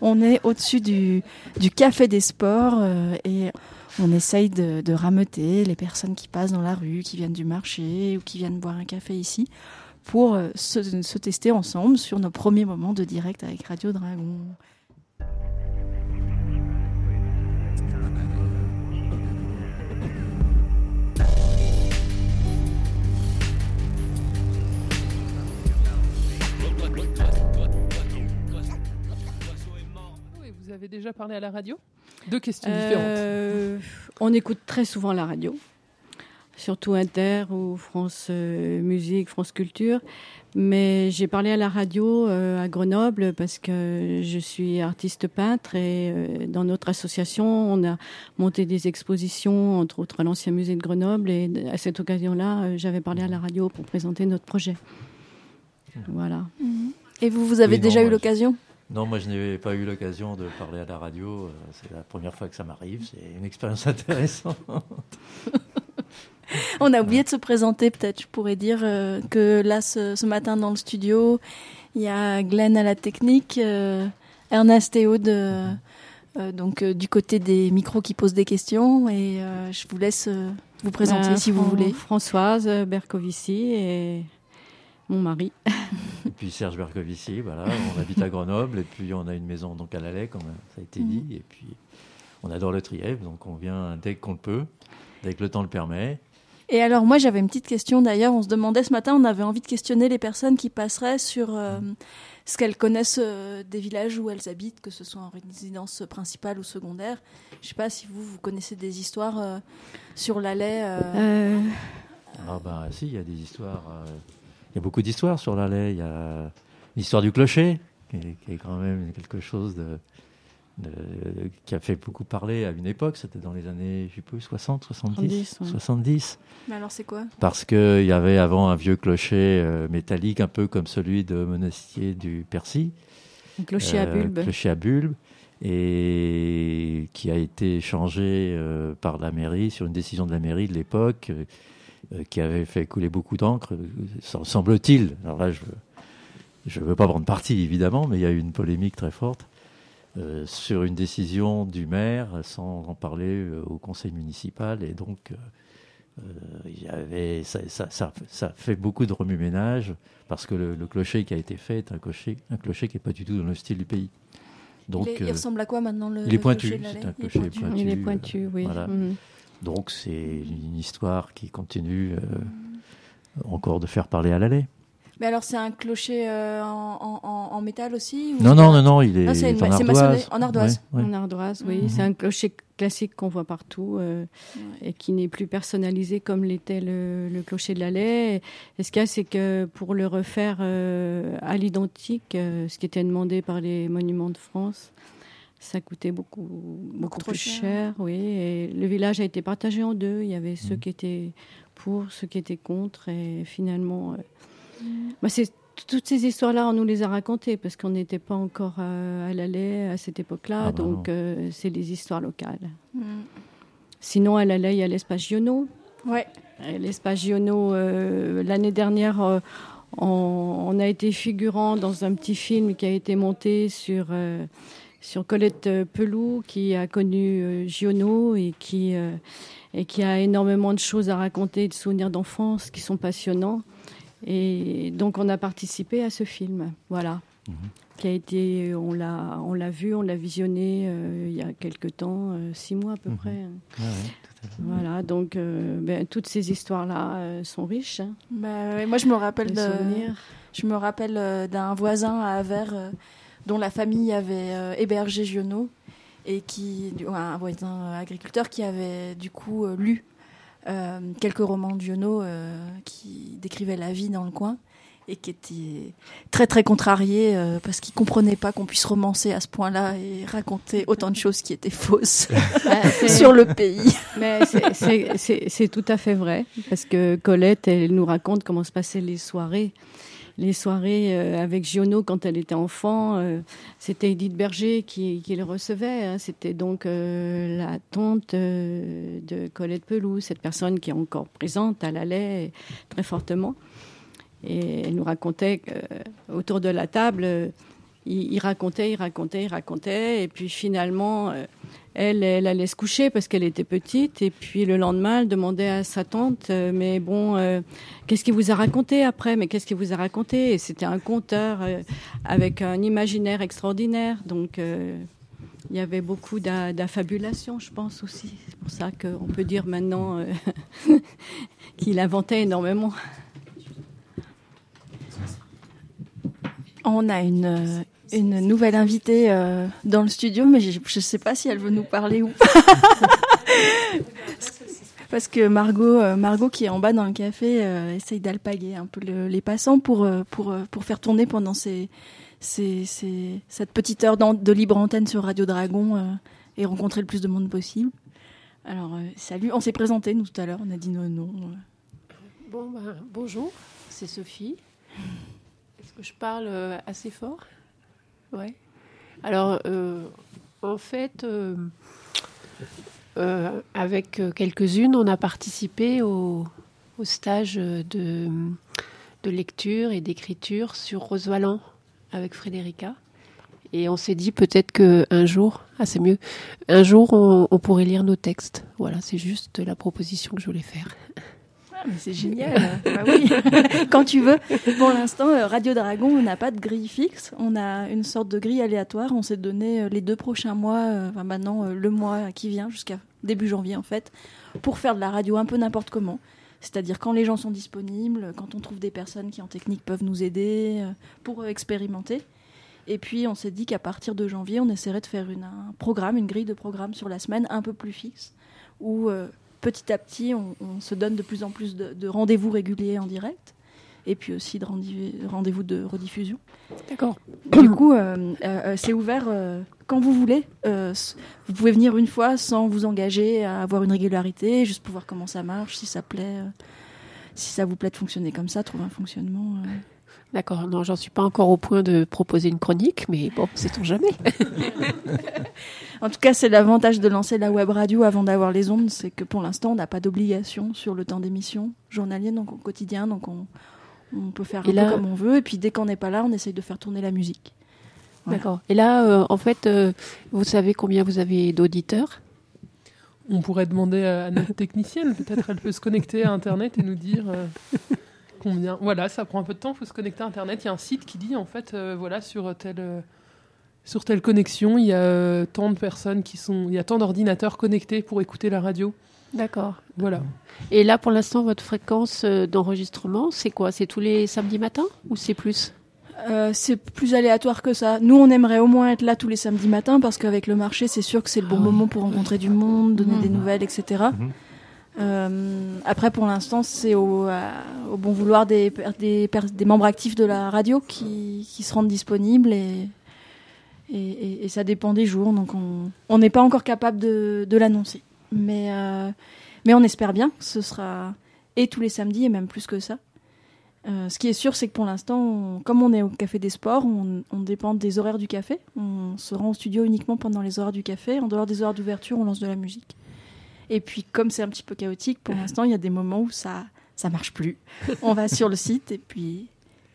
On est au-dessus du, café des sports et on essaye de, rameuter les personnes qui passent dans la rue, qui viennent du marché ou qui viennent boire un café ici pour se, se tester ensemble sur nos premiers moments de direct avec Radio Dragon. Vous avez déjà parlé à la radio? Deux questions euh, différentes. On écoute très souvent la radio, surtout Inter ou France euh, Musique, France Culture. Mais j'ai parlé à la radio euh, à Grenoble parce que je suis artiste peintre et dans notre association, on a monté des expositions, entre autres à l'Ancien Musée de Grenoble. Et à cette occasion-là, j'avais parlé à la radio pour présenter notre projet. Voilà. Et vous, vous avez déjà eu l'occasion? Non, moi je n'ai pas eu l'occasion de parler à la radio. Euh, c'est la première fois que ça m'arrive. C'est une expérience intéressante. On a oublié de se présenter, peut-être. Je pourrais dire euh, que là, ce, matin dans le studio, il y a Glenn à la technique, euh, Ernest et Aude, donc du côté des micros qui posent des questions. Et je vous laisse vous présenter si vous voulez. Françoise Bercovici et mon mari. et puis Serge Bercovici, voilà, on habite à Grenoble et puis on a une maison donc à Lallais, comme ça a été dit. Mhm. Et puis on adore le Trièvre, donc on vient dès qu'on le peut, dès que le temps le permet. Et alors moi j'avais une petite question d'ailleurs, on se demandait ce matin, on avait envie de questionner les personnes qui passeraient sur euh, ce qu'elles connaissent euh, des villages où elles habitent, que ce soit en résidence principale ou secondaire. Je ne sais pas si vous, vous connaissez des histoires euh, sur l'Allais. Ah ben si, il y a des histoires y a beaucoup d'histoires sur l'allée. Il y a l'histoire du clocher, qui est, quand même quelque chose de, qui a fait beaucoup parler à une époque. C'était dans les années, je sais plus, 60, 70 70. Mais alors c'est quoi? Parce qu'il y avait avant un vieux clocher euh, métallique, un peu comme celui de Monastier du Percy. Un clocher à euh, bulbe. Clocher à bulbe et qui a été changé euh, par la mairie sur une décision de la mairie de l'époque euh, qui avait fait couler beaucoup d'encre, semble-t-il. Alors là, je ne veux pas prendre parti, évidemment, mais il y a eu une polémique très forte euh, sur une décision du maire sans en parler euh, au conseil municipal. Et donc, il y avait, ça, ça, ça, fait beaucoup de remue-ménage parce que le, clocher qui a été fait est un clocher, un clocher qui n'est pas du tout dans le style du pays. Donc, il, ressemble à quoi maintenant le Il est pointu, c'est un clocher pointu. Il est pointu, oui. Voilà. Mhm. Donc c'est une histoire qui continue euh, encore de faire parler à l'allée. Mais alors c'est un clocher euh, en, métal aussi Non, non, non, non, il est, en, ardoise. en ardoise. En ardoise, oui. Mhm. C'est un clocher classique qu'on voit partout euh, et qui n'est plus personnalisé comme l'était le, clocher de l'allée. Et ce qu'il y a, c'est que pour le refaire à l'identique, ce qui était demandé par les monuments de France, ça coûtait beaucoup, beaucoup plus cher. oui. Et le village a été partagé en deux. Il y avait ceux mmh. qui étaient pour, ceux qui étaient contre. Et finalement, euh, mmh. bah, c'est toutes ces histoires-là, on nous les a racontées parce qu'on n'était pas encore euh, à l'allée à cette époque-là. Ah, bah donc, euh, c'est des histoires locales. Mmh. Sinon, à l'allée, il y a l'espace Giono. Ouais. L'espace Giono, l'année dernière, on, on, a été figurant dans un petit film qui a été monté sur sur Colette euh, Pelou qui a connu euh, Giono et qui, euh, et qui a énormément de choses à raconter, de souvenirs d'enfance qui sont passionnants. Et donc on a participé à ce film, voilà, mhm. qui a été, on l'a, on l'a vu, on l'a visionné il y a quelques temps, six mois à peu mhm. près. Ah voilà, donc ben, toutes ces histoires-là sont riches. Hein. Bah, moi je me rappelle de, je me rappelle d'un voisin à Avers dont la famille avait euh, hébergé Giono et qui, un voisin agriculteur qui avait du coup euh, lu euh, quelques romans de Giono qui décrivaient la vie dans le coin et qui était très très contrarié parce qu'il comprenait pas qu'on puisse romancer à ce point-là et raconter autant de choses qui étaient fausses sur le pays. Mais c'est tout à fait vrai parce que Colette, elle nous raconte comment se passaient les soirées les soirées euh, avec Giono quand elle était enfant, euh, c'était Edith Berger qui, le recevait. Hein. C'était donc euh, la tante de Colette Pelou, cette personne qui est encore présente à la lait très fortement. Et elle nous racontait qu'autour de la table, il, racontait, il racontait, il racontait, et puis finalement, elle, allait se coucher parce qu'elle était petite, et puis le lendemain, elle demandait à sa tante, euh, mais bon, euh, qu'est-ce qu'il vous a raconté après? Mais qu'est-ce qu'il vous a raconté? Et c'était un conteur avec un imaginaire extraordinaire, donc il y avait beaucoup d'affabulation, je pense aussi. C'est pour ça qu'on peut dire maintenant qu'il inventait énormément. On a une, une nouvelle invitée euh, dans le studio, mais je ne sais pas si elle veut nous parler ou pas. Parce que Margot, euh, Margot qui est en bas dans le café, euh, essaye d'alpaguer un peu les passants pour, pour, pour faire tourner pendant cette petite heure de libre antenne sur Radio Dragon et rencontrer le plus de monde possible. Alors, salut, on s'est présenté nous tout à l'heure, on a dit nos noms. Bon, ben, bonjour, c'est Sophie. Est-ce que je parle euh, assez fort? Ouais. Alors, euh, en fait, euh, avec quelques-unes, on a participé au, stage de, lecture et d'écriture sur Rosevalent avec Frédérica. Et on s'est dit peut-être qu'un jour, ah c'est mieux, un jour on, on pourrait lire nos textes. Voilà, c'est juste la proposition que je voulais faire. Ah, mais c'est génial. bah oui. Quand tu veux. Pour l'instant, euh, Radio Dragon, on n'a pas de grille fixe. On a une sorte de grille aléatoire. On s'est donné euh, les deux prochains mois, euh, enfin maintenant le mois qui vient jusqu'à début janvier en fait, pour faire de la radio un peu n'importe comment. C'est-à-dire quand les gens sont disponibles, quand on trouve des personnes qui en technique peuvent nous aider pour expérimenter. Et puis on s'est dit qu'à partir de janvier, on essaierait de faire une, un programme, une grille de programme sur la semaine un peu plus fixe, où petit à petit, on, se donne de plus en plus de, rendez-vous réguliers en direct et puis aussi de rendez-vous de rediffusion. D'accord. Du coup, euh, euh, c'est ouvert euh, quand vous voulez. vous pouvez venir une fois sans vous engager à avoir une régularité, juste pour voir comment ça marche, si ça plaît, si ça vous plaît de fonctionner comme ça, trouver un fonctionnement. D'accord, non, j'en suis pas encore au point de proposer une chronique, mais bon, sait-on jamais. en tout cas, c'est l'avantage de lancer la web radio avant d'avoir les ondes, c'est que pour l'instant, on n'a pas d'obligation sur le temps d'émission journalier, donc au quotidien, donc on, peut faire un peu comme on veut, et puis dès qu'on n'est pas là, on essaye de faire tourner la musique. D'accord. Et là, euh, en fait, euh, vous savez combien vous avez d'auditeurs? On pourrait demander à notre technicienne, peut-être elle peut se connecter à Internet et nous dire. Euh, Combien Voilà, ça prend un peu de temps, il faut se connecter à Internet. Il y a un site qui dit, en fait, euh, voilà, sur telle, euh, sur telle connexion, il y a euh, tant de personnes qui sont. Il y a tant d'ordinateurs connectés pour écouter la radio. D'accord. Voilà. Et là, pour l'instant, votre fréquence d'enregistrement, c'est quoi? C'est tous les samedis matins ou c'est plus? C'est plus aléatoire que ça. Nous, on aimerait au moins être là tous les samedis matins parce qu'avec le marché, c'est sûr que c'est le bon ah moment pour rencontrer du monde, donner mmh. des nouvelles, etc. après, pour l'instant, c'est au, euh, bon vouloir des, membres actifs de la radio qui, se rendent disponibles et, ça dépend des jours. Donc, on n'est pas encore capable de, l'annoncer. Mais, euh, mais on espère bien que ce sera et tous les samedis et même plus que ça. Euh, ce qui est sûr, c'est que pour l'instant, comme on est au Café des Sports, on, on, dépend des horaires du café. On se rend au studio uniquement pendant les horaires du café. En dehors des horaires d'ouverture, on lance de la musique. Et puis, comme c'est un petit peu chaotique, pour l'instant, il y a des moments où ça ça marche plus. On va sur le site et puis,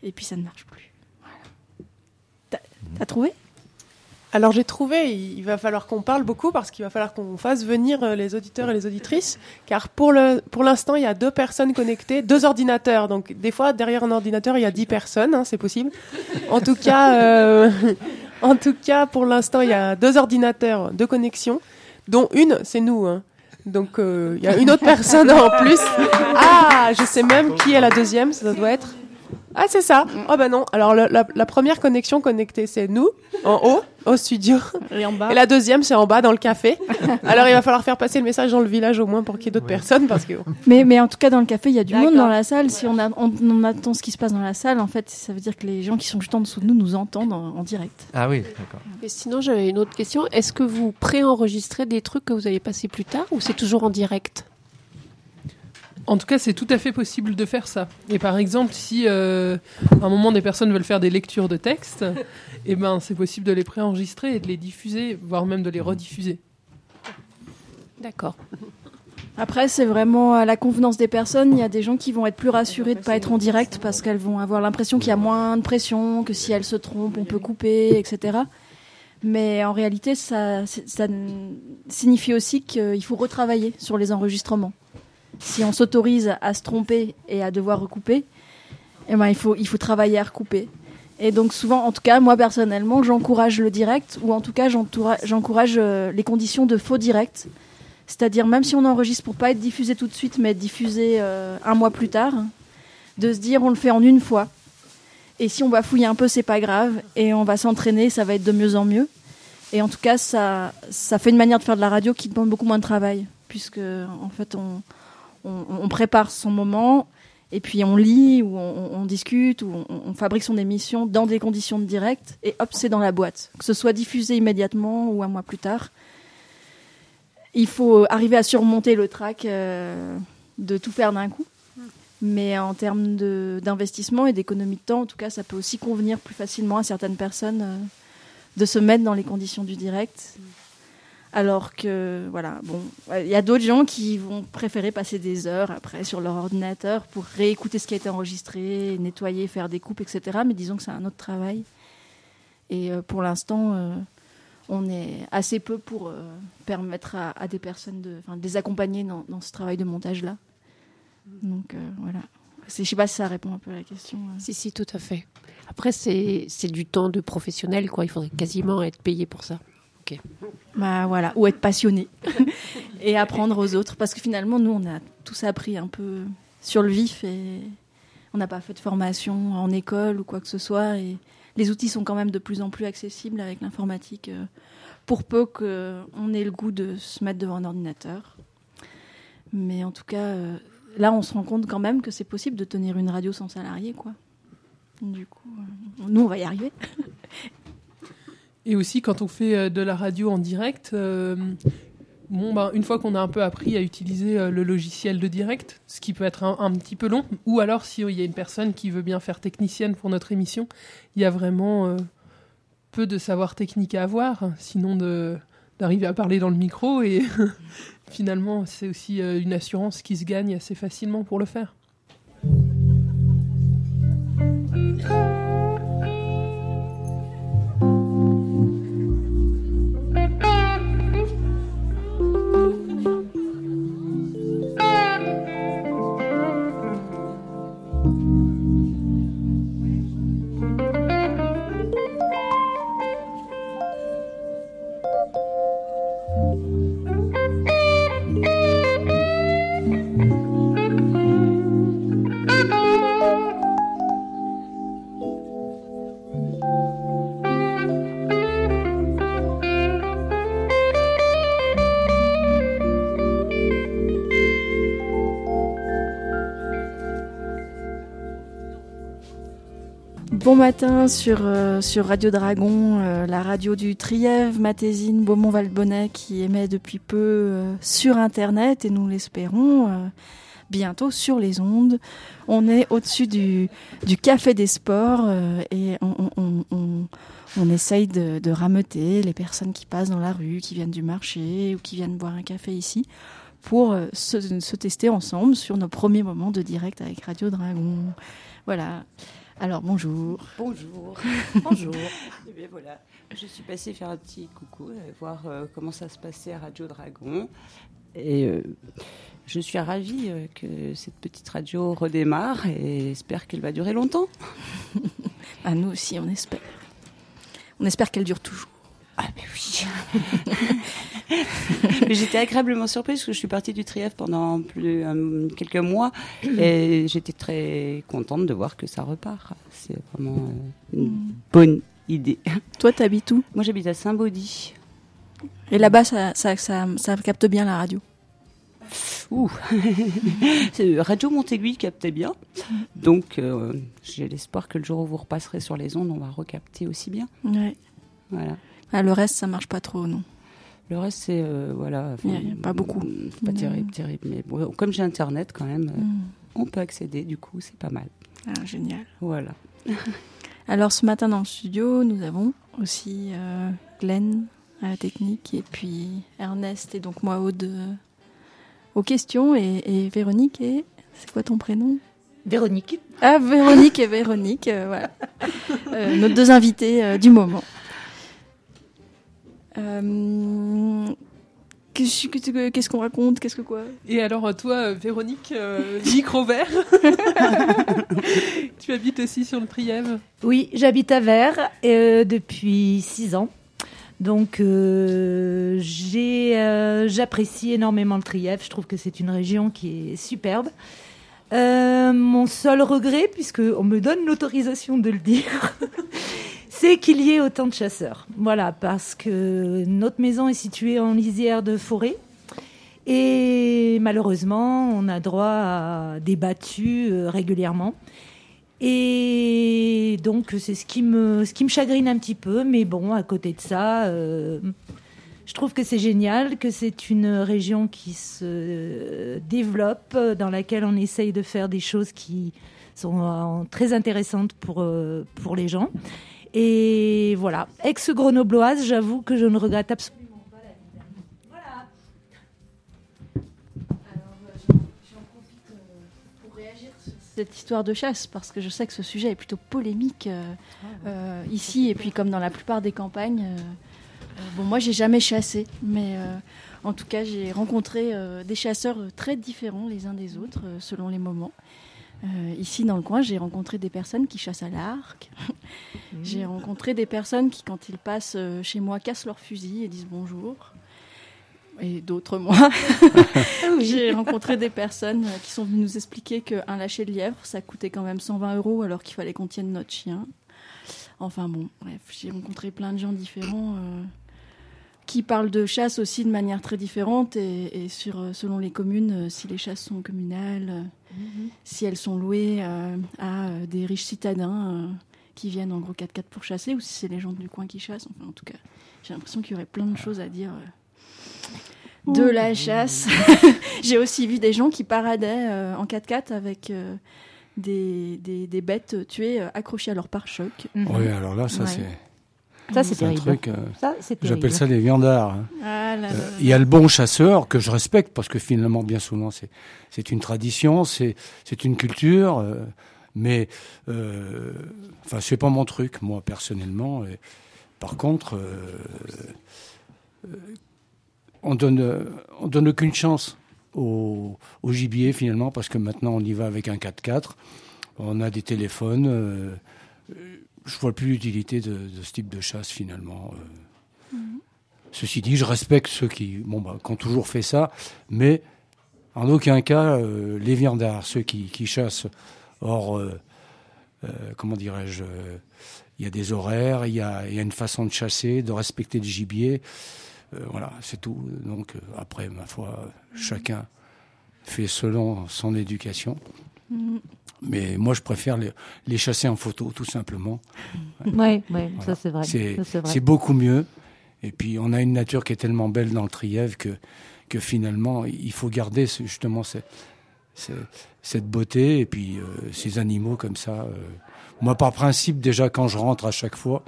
et puis ça ne marche plus. Voilà. T'as trouvé? Alors j'ai trouvé, il va falloir qu'on parle beaucoup parce qu'il va falloir qu'on fasse venir euh, les auditeurs et les auditrices, car pour le pour l'instant il y a deux personnes connectées, deux ordinateurs. Donc des fois derrière un ordinateur il y a dix personnes, hein, c'est possible. En tout cas, euh, en tout cas pour l'instant il y a deux ordinateurs de connexion, dont une c'est nous. Hein. Donc euh, il y a une autre personne en plus. Ah, je sais même qui est la deuxième, ça doit être. Ah, c'est ça. Oh ben non. Alors la, première connexion connectée, c'est nous, en haut, au studio. Et en bas. Et la deuxième, c'est en bas, dans le café. Alors il va falloir faire passer le message dans le village au moins pour qu'il y ait d'autres personnes, parce que. Mais, mais en tout cas, dans le café, il y a du monde dans la salle. Si on, a, on, attend ce qui se passe dans la salle, en fait, ça veut dire que les gens qui sont juste en dessous de nous nous entendent en, direct. Ah oui, d'accord. Et sinon, j'avais une autre question. Est-ce que vous préenregistrez des trucs que vous allez passer plus tard, ou c'est toujours en direct? En tout cas, c'est tout à fait possible de faire ça. Et par exemple, si euh, à un moment des personnes veulent faire des lectures de texte, eh ben, c'est possible de les préenregistrer et de les diffuser, voire même de les rediffuser. D'accord. Après, c'est vraiment à la convenance des personnes. Il y a des gens qui vont être plus rassurés de ne pas être en direct parce qu'elles vont avoir l'impression qu'il y a moins de pression, que si elles se trompent, on peut couper, etc. Mais en réalité, ça, ça signifie aussi qu'il faut retravailler sur les enregistrements. Si on s'autorise à se tromper et à devoir recouper, eh ben, il, faut, il faut travailler à recouper. Et donc souvent, en tout cas, moi personnellement, j'encourage le direct, ou en tout cas, j'encourage euh, les conditions de faux direct. C'est-à-dire, même si on enregistre pour pas être diffusé tout de suite, mais être diffusé euh, un mois plus tard, de se dire on le fait en une fois. Et si on va fouiller un peu, c'est pas grave. Et on va s'entraîner, ça va être de mieux en mieux. Et en tout cas, ça, ça fait une manière de faire de la radio qui demande beaucoup moins de travail, puisque en fait, on, on, prépare son moment, et puis on lit, ou on, discute, ou on, fabrique son émission dans des conditions de direct, et hop, c'est dans la boîte. Que ce soit diffusé immédiatement ou un mois plus tard il faut arriver à surmonter le trac euh, de tout faire d'un coup. Mais en termes d'investissement et d'économie de temps, en tout cas, ça peut aussi convenir plus facilement à certaines personnes euh, de se mettre dans les conditions du direct. Alors que, voilà, bon, il y a d'autres gens qui vont préférer passer des heures après sur leur ordinateur pour réécouter ce qui a été enregistré, nettoyer, faire des coupes, etc. Mais disons que c'est un autre travail. Et euh, pour l'instant, on est assez peu pour euh, permettre à, des personnes de, les accompagner dans, ce travail de montage-là. Donc euh, voilà. Je ne sais pas si ça répond un peu à la question. Euh. Si, si, tout à fait. Après, c'est du temps de professionnel, quoi. Il faudrait quasiment être payé pour ça. Ok. Bah voilà, ou être passionné et apprendre aux autres, parce que finalement, nous, on a tous appris un peu sur le vif et on n'a pas fait de formation en école ou quoi que ce soit. Et les outils sont quand même de plus en plus accessibles avec l'informatique, euh, pour peu qu'on ait le goût de se mettre devant un ordinateur. Mais en tout cas, euh, là, on se rend compte quand même que c'est possible de tenir une radio sans salarié, quoi. Du coup, euh, nous, on va y arriver. Et aussi, quand on fait de la radio en direct, Bon, ben, une fois qu'on a un peu appris à utiliser euh, le logiciel de direct, ce qui peut être un, petit peu long, ou alors s'il y a une personne qui veut bien faire technicienne pour notre émission, il y a vraiment euh, peu de savoir technique à avoir, sinon d'arriver à parler dans le micro, et finalement c'est aussi euh, une assurance qui se gagne assez facilement pour le faire. Matin sur, euh, sur Radio Dragon, euh, la radio du Trièvre, Matésine, Beaumont-Valbonnet qui émet depuis peu euh, sur Internet et nous l'espérons bientôt sur les ondes. On est au-dessus du, du Café des Sports et on, on, on, on essaye de, de rameuter les personnes qui passent dans la rue, qui viennent du marché ou qui viennent boire un café ici pour se, se tester ensemble sur nos premiers moments de direct avec Radio Dragon. Voilà. Alors bonjour. Bonjour. bonjour. Et eh bien voilà, je suis passée faire un petit coucou, euh, voir euh, comment ça se passait à Radio Dragon. Et euh, je suis ravie que cette petite radio redémarre et espère qu'elle va durer longtemps. ah, nous aussi, on espère. On espère qu'elle dure toujours. Ah, mais oui J'étais agréablement surprise parce que je suis partie du Trièvre pendant plus, euh, quelques mois et j'étais très contente de voir que ça repart. C'est vraiment euh, une mm. bonne idée. Toi, tu habites où? Moi, j'habite à Saint-Baudy. Et là-bas, ça, ça, ça, ça capte bien la radio? Ouh. Radio Montéguy captait bien. Donc, euh, j'ai l'espoir que le jour où vous repasserez sur les ondes, on va recapter aussi bien. Ouais. Voilà. Ah, le reste, ça marche pas trop, non Le reste, c'est euh, voilà. pas beaucoup. Pas terrible, terrible. Mais comme j'ai Internet, quand même, euh, mm. on peut accéder. Du coup, c'est pas mal. Ah, génial. Voilà. Alors, ce matin dans le studio, nous avons aussi euh, Glenn à la technique et puis Ernest et donc moi Aude aux questions. Et, Véronique, et c'est quoi ton prénom? Véronique. Ah, Véronique et Véronique, voilà. nos deux invités du moment. Qu'est-ce qu'on raconte Qu'est-ce que quoi? Et alors, toi, Véronique, euh, micro vert, tu habites aussi sur le Trièvre? Oui, j'habite à Vert euh, depuis six ans. Donc, euh, j'apprécie énormément le Trièvre. Je trouve que c'est une région qui est superbe. mon seul regret, puisque on me donne l'autorisation de le dire, c'est qu'il y ait autant de chasseurs. Voilà, parce que notre maison est située en lisière de forêt. Et malheureusement, on a droit à des battues euh, régulièrement. Et donc, c'est ce qui me, chagrine un petit peu. Mais bon, à côté de ça, euh, je trouve que c'est génial, que c'est une région qui se développe, dans laquelle on essaye de faire des choses qui sont euh, très intéressantes pour les gens. Et voilà, ex-grenobloise, j'avoue que je ne regrette absolument pas la vie. Voilà. Alors, j'en profite euh, pour réagir sur cette histoire de chasse, parce que je sais que ce sujet est plutôt polémique euh, ah euh, ici, et puis comme dans la plupart des campagnes. bon, moi, j'ai jamais chassé, mais en tout cas, j'ai rencontré des chasseurs très différents les uns des autres, selon les moments. Euh, ici, dans le coin, j'ai rencontré des personnes qui chassent à l'arc. Mmh. j'ai rencontré des personnes qui, quand ils passent euh, chez moi, cassent leur fusil et disent bonjour. Et d'autres, moi. Ah j'ai rencontré des personnes euh, qui sont venues nous expliquer qu'un lâcher de lièvre, ça coûtait quand même 120 euros alors qu'il fallait qu'on tienne notre chien. Enfin bon, bref, j'ai rencontré plein de gens différents qui parlent de chasse aussi de manière très différente et, sur, selon les communes, si les chasses sont communales Mhm. si elles sont louées euh, à euh, des riches citadins euh, qui viennent en gros 4x4 pour chasser, ou si c'est les gens du coin qui chassent. Enfin, en tout cas, j'ai l'impression qu'il y aurait plein de choses à dire de la chasse. j'ai aussi vu des gens qui paradaient en 4x4 avec des, des, bêtes tuées accrochées à leur pare-choc. Oui, alors là, ça c'est ça, c'est terrible. Truc, euh, J'appelle ça des viandards. Hein. Ah euh, il y a le bon chasseur que je respecte parce que finalement, bien souvent, c'est une tradition, c'est une culture. Euh, mais, euh, enfin, c'est pas mon truc, moi, personnellement. Et, par contre, on donne, on donne aucune chance au, au, gibier finalement parce que maintenant on y va avec un 4x4. On a des téléphones je vois plus l'utilité de, ce type de chasse finalement. Euh. Mhm. Ceci dit, je respecte ceux qui, bon, bah, qui ont toujours fait ça, mais en aucun cas euh, les viandards, ceux qui, chassent. Or, euh, comment dirais-je, il y a des horaires, il y a, y a, une façon de chasser, de respecter le gibier. voilà, c'est tout. Donc après, ma foi, chacun fait selon son éducation. Mhm. Mais moi, je préfère les, chasser en photo, tout simplement. Oui, ouais, ça c'est vrai. C'est beaucoup mieux. Et puis, on a une nature qui est tellement belle dans le Trièvre que, que finalement, il faut garder justement cette, cette beauté et puis euh, ces animaux comme ça. Euh. Moi, par principe, déjà, quand je rentre à chaque fois,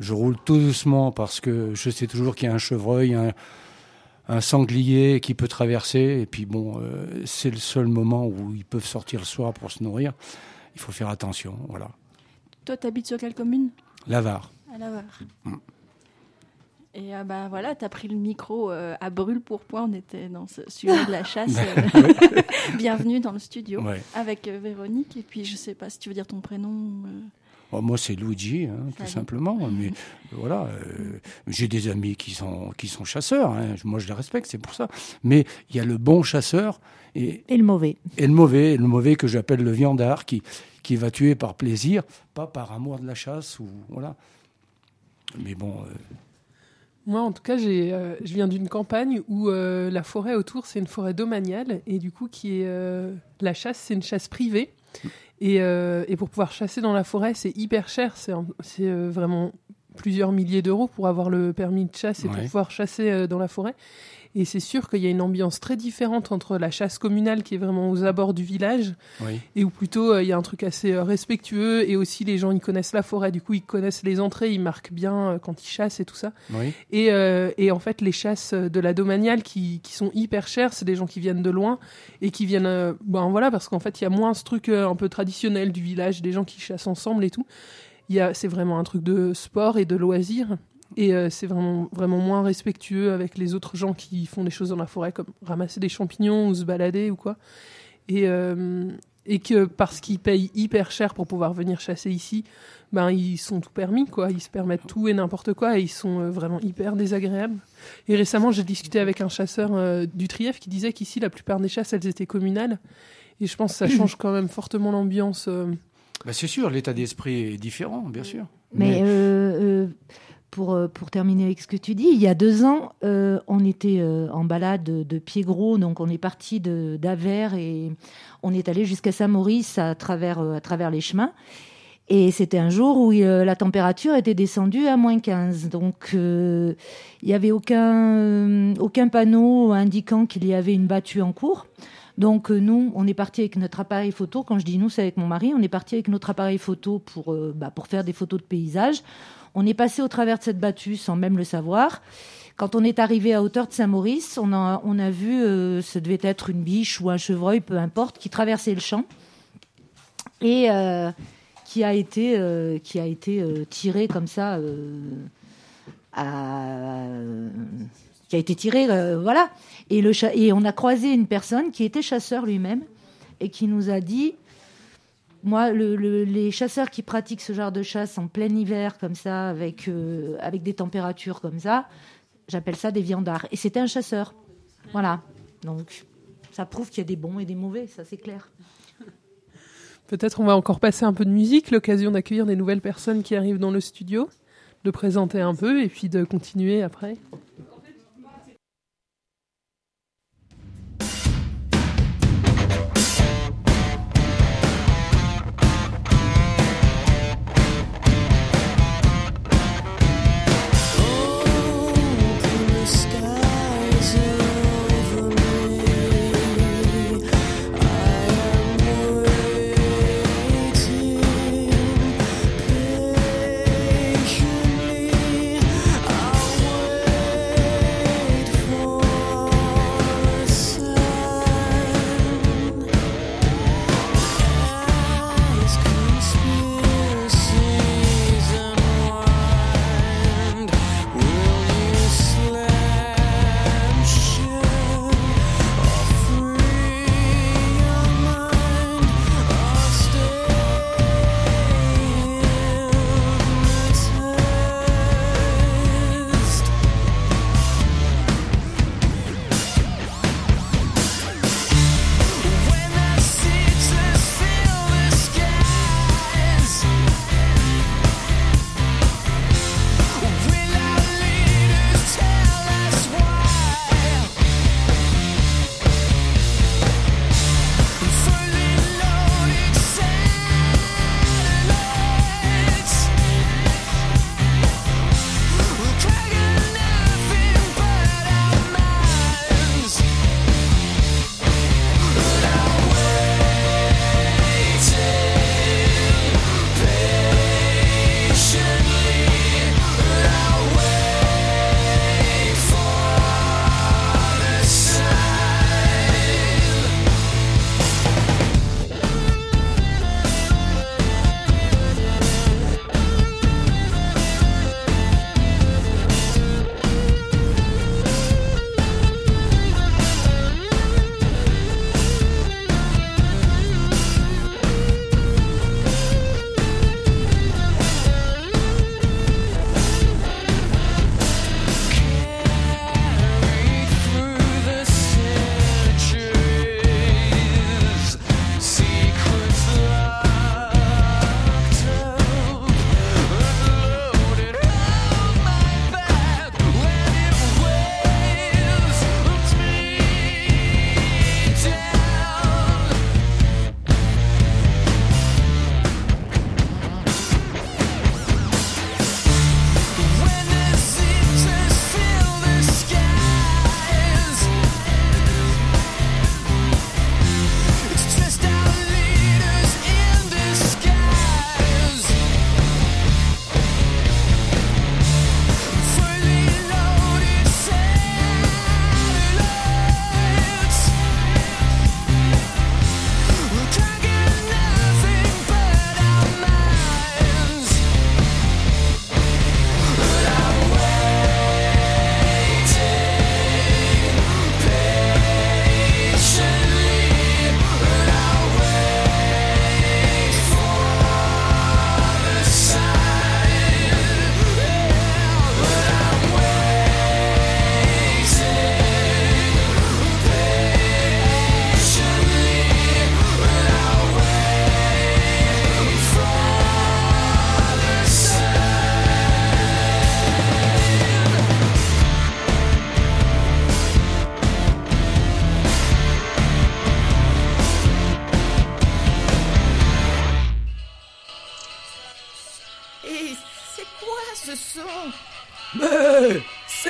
je roule tout doucement parce que je sais toujours qu'il y a un chevreuil, un, un sanglier qui peut traverser. Et puis bon, euh, c'est le seul moment où ils peuvent sortir le soir pour se nourrir. Il faut faire attention, voilà. Toi, tu habites sur quelle commune? Lavar. À Lavar. Mm. Et euh, bah voilà, tu as pris le micro euh, à brûle pour point. On était dans ce sujet de la chasse. Bienvenue dans le studio avec Véronique. Et puis, je sais pas si tu veux dire ton prénom. Oh, moi, c'est Luigi, hein, tout simplement. Mais voilà, euh, j'ai des amis qui sont, qui sont chasseurs. Hein. Moi, je les respecte, c'est pour ça. Mais il y a le bon chasseur et, et le mauvais. Et le mauvais, le mauvais que j'appelle le viandard, qui, qui va tuer par plaisir, pas par amour de la chasse. Ou, voilà. Mais bon. Euh, moi, en tout cas, j'ai, euh, je viens d'une campagne où la forêt autour, c'est une forêt domaniale, et du coup, qui est la chasse, c'est une chasse privée. Euh, et, pour pouvoir chasser dans la forêt, c'est hyper cher. C'est euh, vraiment plusieurs milliers d'euros pour avoir le permis de chasse et pour pouvoir chasser euh, dans la forêt. Et c'est sûr qu'il y a une ambiance très différente entre la chasse communale qui est vraiment aux abords du village Oui. et où plutôt euh, il y a un truc assez euh, respectueux et aussi les gens ils connaissent la forêt, du coup ils connaissent les entrées, ils marquent bien euh, quand ils chassent et tout ça. Oui. Et, et en fait, les chasses de la domaniale qui, qui sont hyper chères, c'est des gens qui viennent de loin et qui viennent. ben voilà, parce qu'en fait, il y a moins ce truc un peu traditionnel du village, des gens qui chassent ensemble et tout. C'est vraiment un truc de sport et de loisir. Et euh, c'est vraiment, vraiment moins respectueux avec les autres gens qui font des choses dans la forêt, comme ramasser des champignons ou se balader ou quoi. Et, euh, et que parce qu'ils payent hyper cher pour pouvoir venir chasser ici, ben ils sont tout permis, quoi. Ils se permettent tout et n'importe quoi et ils sont euh, vraiment hyper désagréables. Et récemment, j'ai discuté avec un chasseur euh, du Trièvre qui disait qu'ici, la plupart des chasses, elles étaient communales. Et je pense que ça change quand même fortement l'ambiance. euh. Bah, c'est sûr, l'état d'esprit est différent, bien sûr. Mais euh, euh, pour, euh, pour terminer avec ce que tu dis, il y a deux ans, euh, on était euh, en balade de, de pied gros, donc on est parti d'Avers et on est allé jusqu'à Saint-Maurice à travers, les chemins. Et c'était un jour où la température était descendue à moins 15. Donc il n'y avait aucun, panneau indiquant qu'il y avait une battue en cours. Donc nous, on est parti avec notre appareil photo. Quand je dis nous, c'est avec mon mari. On est parti avec notre appareil photo pour, bah, pour faire des photos de paysages. On est passé au travers de cette battue sans même le savoir. Quand on est arrivé à hauteur de Saint-Maurice, on a, vu, euh, ce devait être une biche ou un chevreuil, peu importe, qui traversait le champ et qui a été, tiré comme ça, qui a été tiré, voilà. Et on a croisé une personne qui était chasseur lui-même et qui nous a dit moi, le- le- les chasseurs qui pratiquent ce genre de chasse en plein hiver, comme ça, avec, euh, avec des températures comme ça, j'appelle ça des viandards. Et c'était un chasseur. Voilà. Donc, ça prouve qu'il y a des bons et des mauvais, ça c'est clair. Peut-être on va encore passer un peu de musique, l'occasion d'accueillir des nouvelles personnes qui arrivent dans le studio, de présenter un peu et puis de continuer après.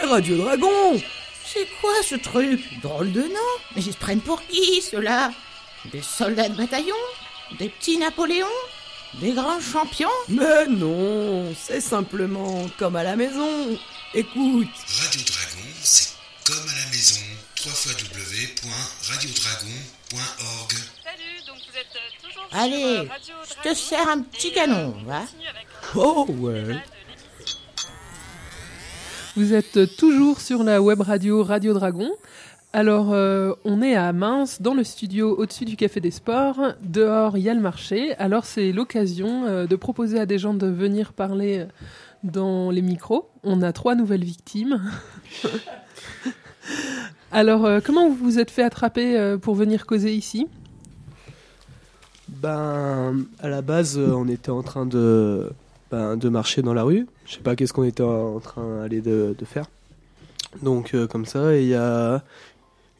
Radio Dragon. C'est quoi ce truc? Drôle de nom. Mais ils se prennent pour qui, ceux-là? Des soldats de bataillon? Des petits Napoléons? Des grands champions? Mais non, c'est simplement comme à la maison. Écoute. Radio Dragon, c'est comme à la maison. www.radiodragon.org Allez, je te sers un petit canon, va. Oh ouais. Vous êtes toujours sur la web radio Radio Dragon. Alors, euh, on est à Mince, dans le studio au-dessus du Café des Sports. Dehors, il y a le marché. Alors, c'est l'occasion euh, de proposer à des gens de venir parler euh, dans les micros. On a trois nouvelles victimes. Alors, comment vous vous êtes fait attraper pour venir causer ici? Ben, à la base, on était en train de, ben, de marcher dans la rue. Je sais pas qu'est-ce qu'on était en train d'aller de, de faire. Donc, euh, comme ça, et il y a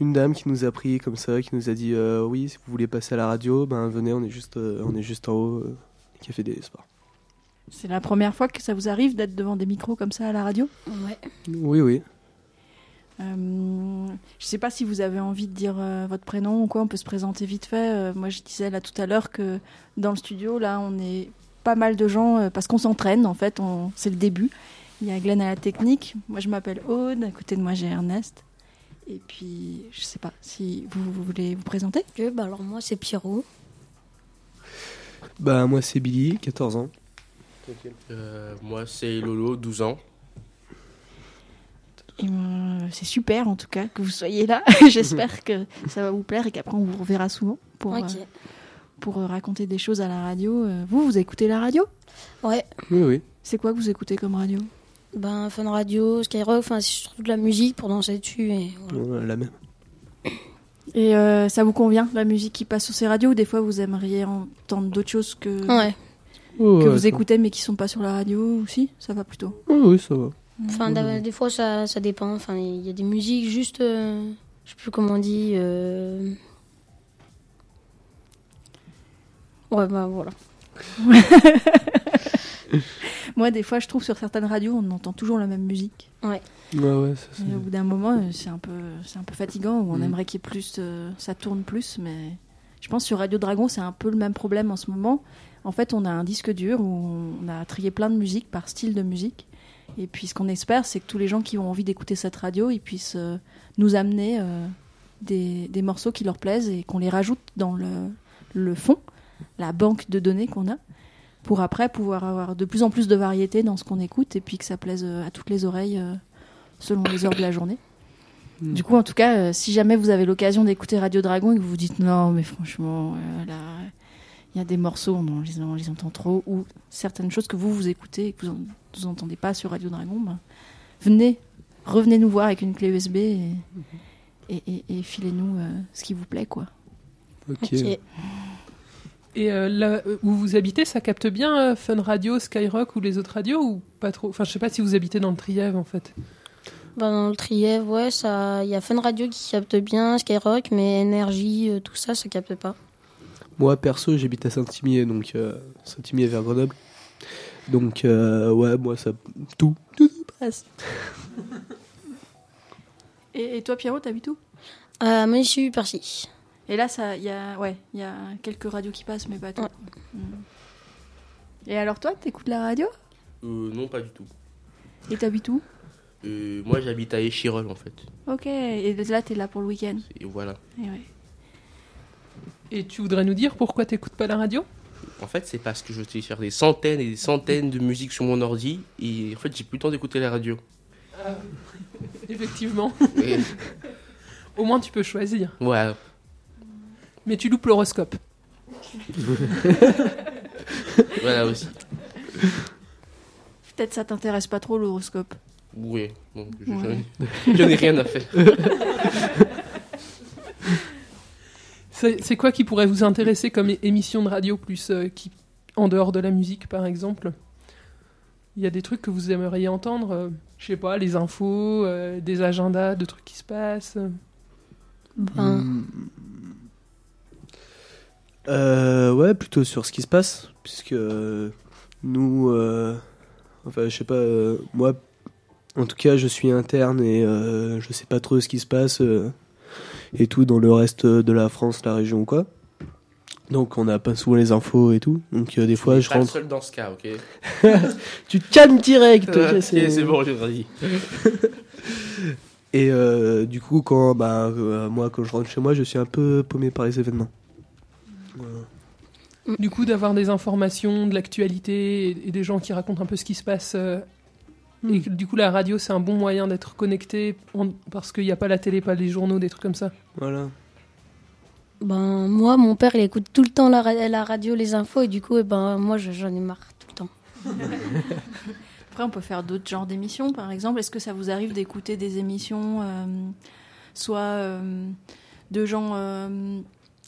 une dame qui nous a pris comme ça, qui nous a dit euh, Oui, si vous voulez passer à la radio, ben venez, on est juste, euh, on est juste en haut, euh, Café des Sports. C'est la première fois que ça vous arrive d'être devant des micros comme ça à la radio? Ouais. Oui, oui. Euh, je sais pas si vous avez envie de dire euh, votre prénom ou quoi, on peut se présenter vite fait. Euh, moi, je disais là tout à l'heure que dans le studio, là, on est pas mal de gens euh, parce qu'on s'entraîne, en fait, on... c'est le début. Il y a Glenn à la technique, moi je m'appelle Aude, à côté de moi j'ai Ernest. Et puis, je sais pas si vous, vous voulez vous présenter bah Alors moi c'est Pierrot. Ben, moi, c'est Billy, 14 ans. Euh, moi, c'est Lolo, 12 ans. Et, euh, c'est super en tout cas que vous soyez là. J'espère que ça va vous plaire et qu'après on vous reverra souvent pour, Ok. euh, pour euh, raconter des choses à la radio. Euh, Vous, vous écoutez la radio? Ouais. Oui, oui. C'est quoi que vous écoutez comme radio? Ben Fun Radio, Skyrock, enfin c'est surtout de la musique pour danser dessus et voilà. Ouais, la même. Et euh, ça vous convient la musique qui passe sur ces radios? Ou des fois vous aimeriez entendre d'autres choses que, Ouais. Oh, vous écoutez mais qui sont pas sur la radio aussi? Ça va plutôt? Oui, oui, ça va. Enfin des fois ça, ça dépend. Enfin il y a des musiques juste, euh, je sais plus comment on dit. euh, Ouais bah voilà. Moi, des fois, je trouve sur certaines radios, on entend toujours la même musique. Ouais. Ouais, ouais, ça, Et au bout d'un moment, euh, c'est un peu, c'est un peu fatigant. Où on Mm. aimerait qu'il y ait plus, euh, ça tourne plus, mais je pense que sur Radio Dragon, c'est un peu le même problème en ce moment. En fait, on a un disque dur où on a trié plein de musique par style de musique. Et puis, ce qu'on espère, c'est que tous les gens qui ont envie d'écouter cette radio, ils puissent euh, nous amener euh, des, des morceaux qui leur plaisent et qu'on les rajoute dans le, le fond, la banque de données qu'on a, pour après pouvoir avoir de plus en plus de variété dans ce qu'on écoute et puis que ça plaise euh, à toutes les oreilles euh, selon les heures de la journée. Mm. Du coup, en tout cas, euh, si jamais vous avez l'occasion d'écouter Radio Dragon et que vous vous dites non, mais franchement, euh, là, il y a des morceaux, on les, on les entend trop, ou certaines choses que vous vous écoutez et que vous en- vous entendez pas sur Radio Dragon, ben, venez, revenez nous voir avec une clé USB et, et, et- et filez-nous euh, ce qui vous plaît, quoi. Ok. Et euh, là euh, où vous habitez, ça capte bien euh, Fun Radio, Skyrock ou les autres radios ou pas trop? Enfin, je sais pas si vous habitez dans le Trièvre en fait. Bah, dans le Trièvre, ouais, ça, il y a Fun Radio qui capte bien, Skyrock, mais énergie, euh, tout ça, ça capte pas. Moi, perso, j'habite à Saint-Imier, donc euh, Saint-Imier vers Grenoble. Donc, euh, ouais, moi, ça. Tout. Tout passe. Et, et toi, Pierrot, t'habites où? Euh, moi, je suis Percy. Et là, ça, il y a, ouais, il y a quelques radios qui passent, mais pas tout. Mm. Et alors toi, t'écoutes la radio? Euh, non, pas du tout. Et t'habites où? Euh, moi, j'habite à Échirol, en fait. Ok. Et là, t'es là pour le week-end? Et voilà. Et ouais. Et tu voudrais nous dire pourquoi t'écoutes pas la radio? En fait, c'est parce que je télécharge des centaines et des centaines de musiques sur mon ordi. Et en fait, j'ai plus le temps d'écouter la radio. Effectivement. Et- Au moins tu peux choisir. Ouais. Mais tu loupes l'horoscope. voilà aussi. Peut-être ça t'intéresse pas trop l'horoscope. Oui. Bon, je- Ouais. j'en- ai rien à faire. C'est quoi qui pourrait vous intéresser comme émission de radio plus euh, qui en dehors de la musique par exemple? Il y a des trucs que vous aimeriez entendre, euh, je sais pas, les infos, euh, des agendas de trucs qui se passent. Ben. Euh, ouais, plutôt sur ce qui se passe, puisque nous, euh, enfin, je sais pas, euh, moi, En tout cas, je suis interne et euh, je sais pas trop ce qui se passe euh, et tout dans le reste de la France, la région ou quoi. Donc on n'a pas souvent les infos et tout. Donc euh, des fois, Tu je pas rentre. seul dans ce cas, ok tu te calmes direct. ok, c'est bon, j'ai dit. Et euh, du coup, quand bah, euh, moi, quand je rentre chez moi, je suis un peu paumé par les événements. Du coup, d'avoir des informations, de l'actualité et, et des gens qui racontent un peu ce qui se passe. euh, Et que, du coup, la radio, c'est un bon moyen d'être connecté en- parce qu'il n'y a pas la télé, pas les journaux, des trucs comme ça. Voilà. Ben, moi, mon père, il écoute tout le temps la, la radio, les infos, et du coup, eh ben, moi, je- j'en ai marre tout le temps. Après, on peut faire d'autres genres d'émissions, par exemple. Est-ce que ça vous arrive d'écouter des émissions, euh, soit euh, de gens euh,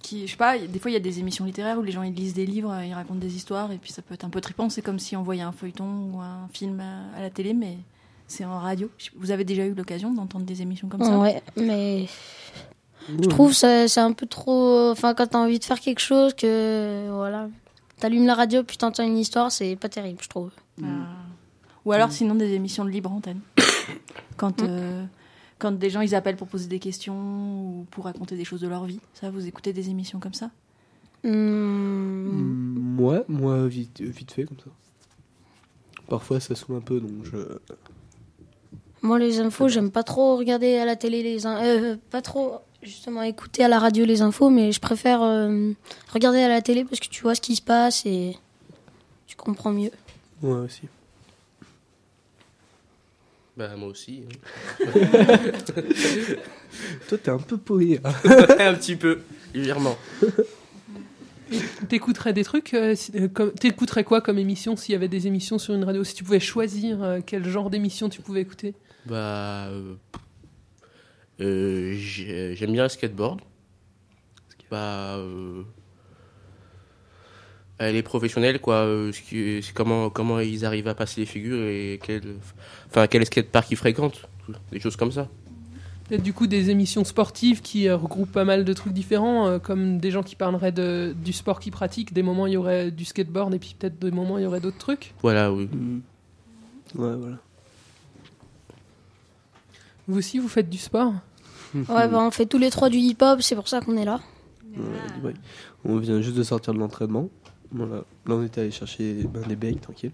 qui, je sais pas, des fois il y a des émissions littéraires où les gens ils lisent des livres, ils racontent des histoires, et puis ça peut être un peu trippant. C'est comme si on voyait un feuilleton ou un film à, à la télé, mais c'est en radio. Vous avez déjà eu l'occasion d'entendre des émissions comme ça? Ouais, mais je trouve ça c'est un peu trop. Enfin, quand t'as envie de faire quelque chose, que voilà, t'allumes la radio puis t'entends une histoire, c'est pas terrible, je trouve. Ah. Ou alors sinon des émissions de libre antenne. quand, euh, quand des gens ils appellent pour poser des questions ou pour raconter des choses de leur vie. Ça, vous écoutez des émissions comme ça? Hmm. Moi, moi vite, vite fait comme ça. Parfois, ça saoule un peu, donc je. Moi, les infos, j'aime pas trop regarder à la télé les in- euh, pas trop justement écouter à la radio les infos, mais je préfère euh, regarder à la télé parce que tu vois ce qui se passe et tu comprends mieux. Ouais, aussi. Bah, moi aussi. Toi, t'es un peu pourri. hein. un petit peu, légèrement. T'écouterais des trucs euh, si- euh, comme- T'écouterais quoi comme émission s'il y avait des émissions sur une radio Si tu pouvais choisir euh, quel genre d'émission tu pouvais écouter? Bah. euh, euh, j'ai- J'aime bien le skateboard. Bah. Elle est professionnelle, quoi. euh, ce qui- c'est comment, comment ils arrivent à passer les figures et quel, enfin, quel skatepark ils fréquentent. Des choses comme ça. Peut-être du coup des émissions sportives qui euh, regroupent pas mal de trucs différents, euh, comme des gens qui parleraient de, du sport qu'ils pratiquent. Des moments il y aurait du skateboard et puis peut-être des moments il y aurait d'autres trucs. Voilà, oui. Ouais, voilà. Vous aussi vous faites du sport? Ouais, bah, on fait tous les trois du hip-hop, c'est pour ça qu'on est là. Ouais, ouais. On vient juste de sortir de l'entraînement. Voilà. Là, on était allé chercher ben, des becs, tranquille.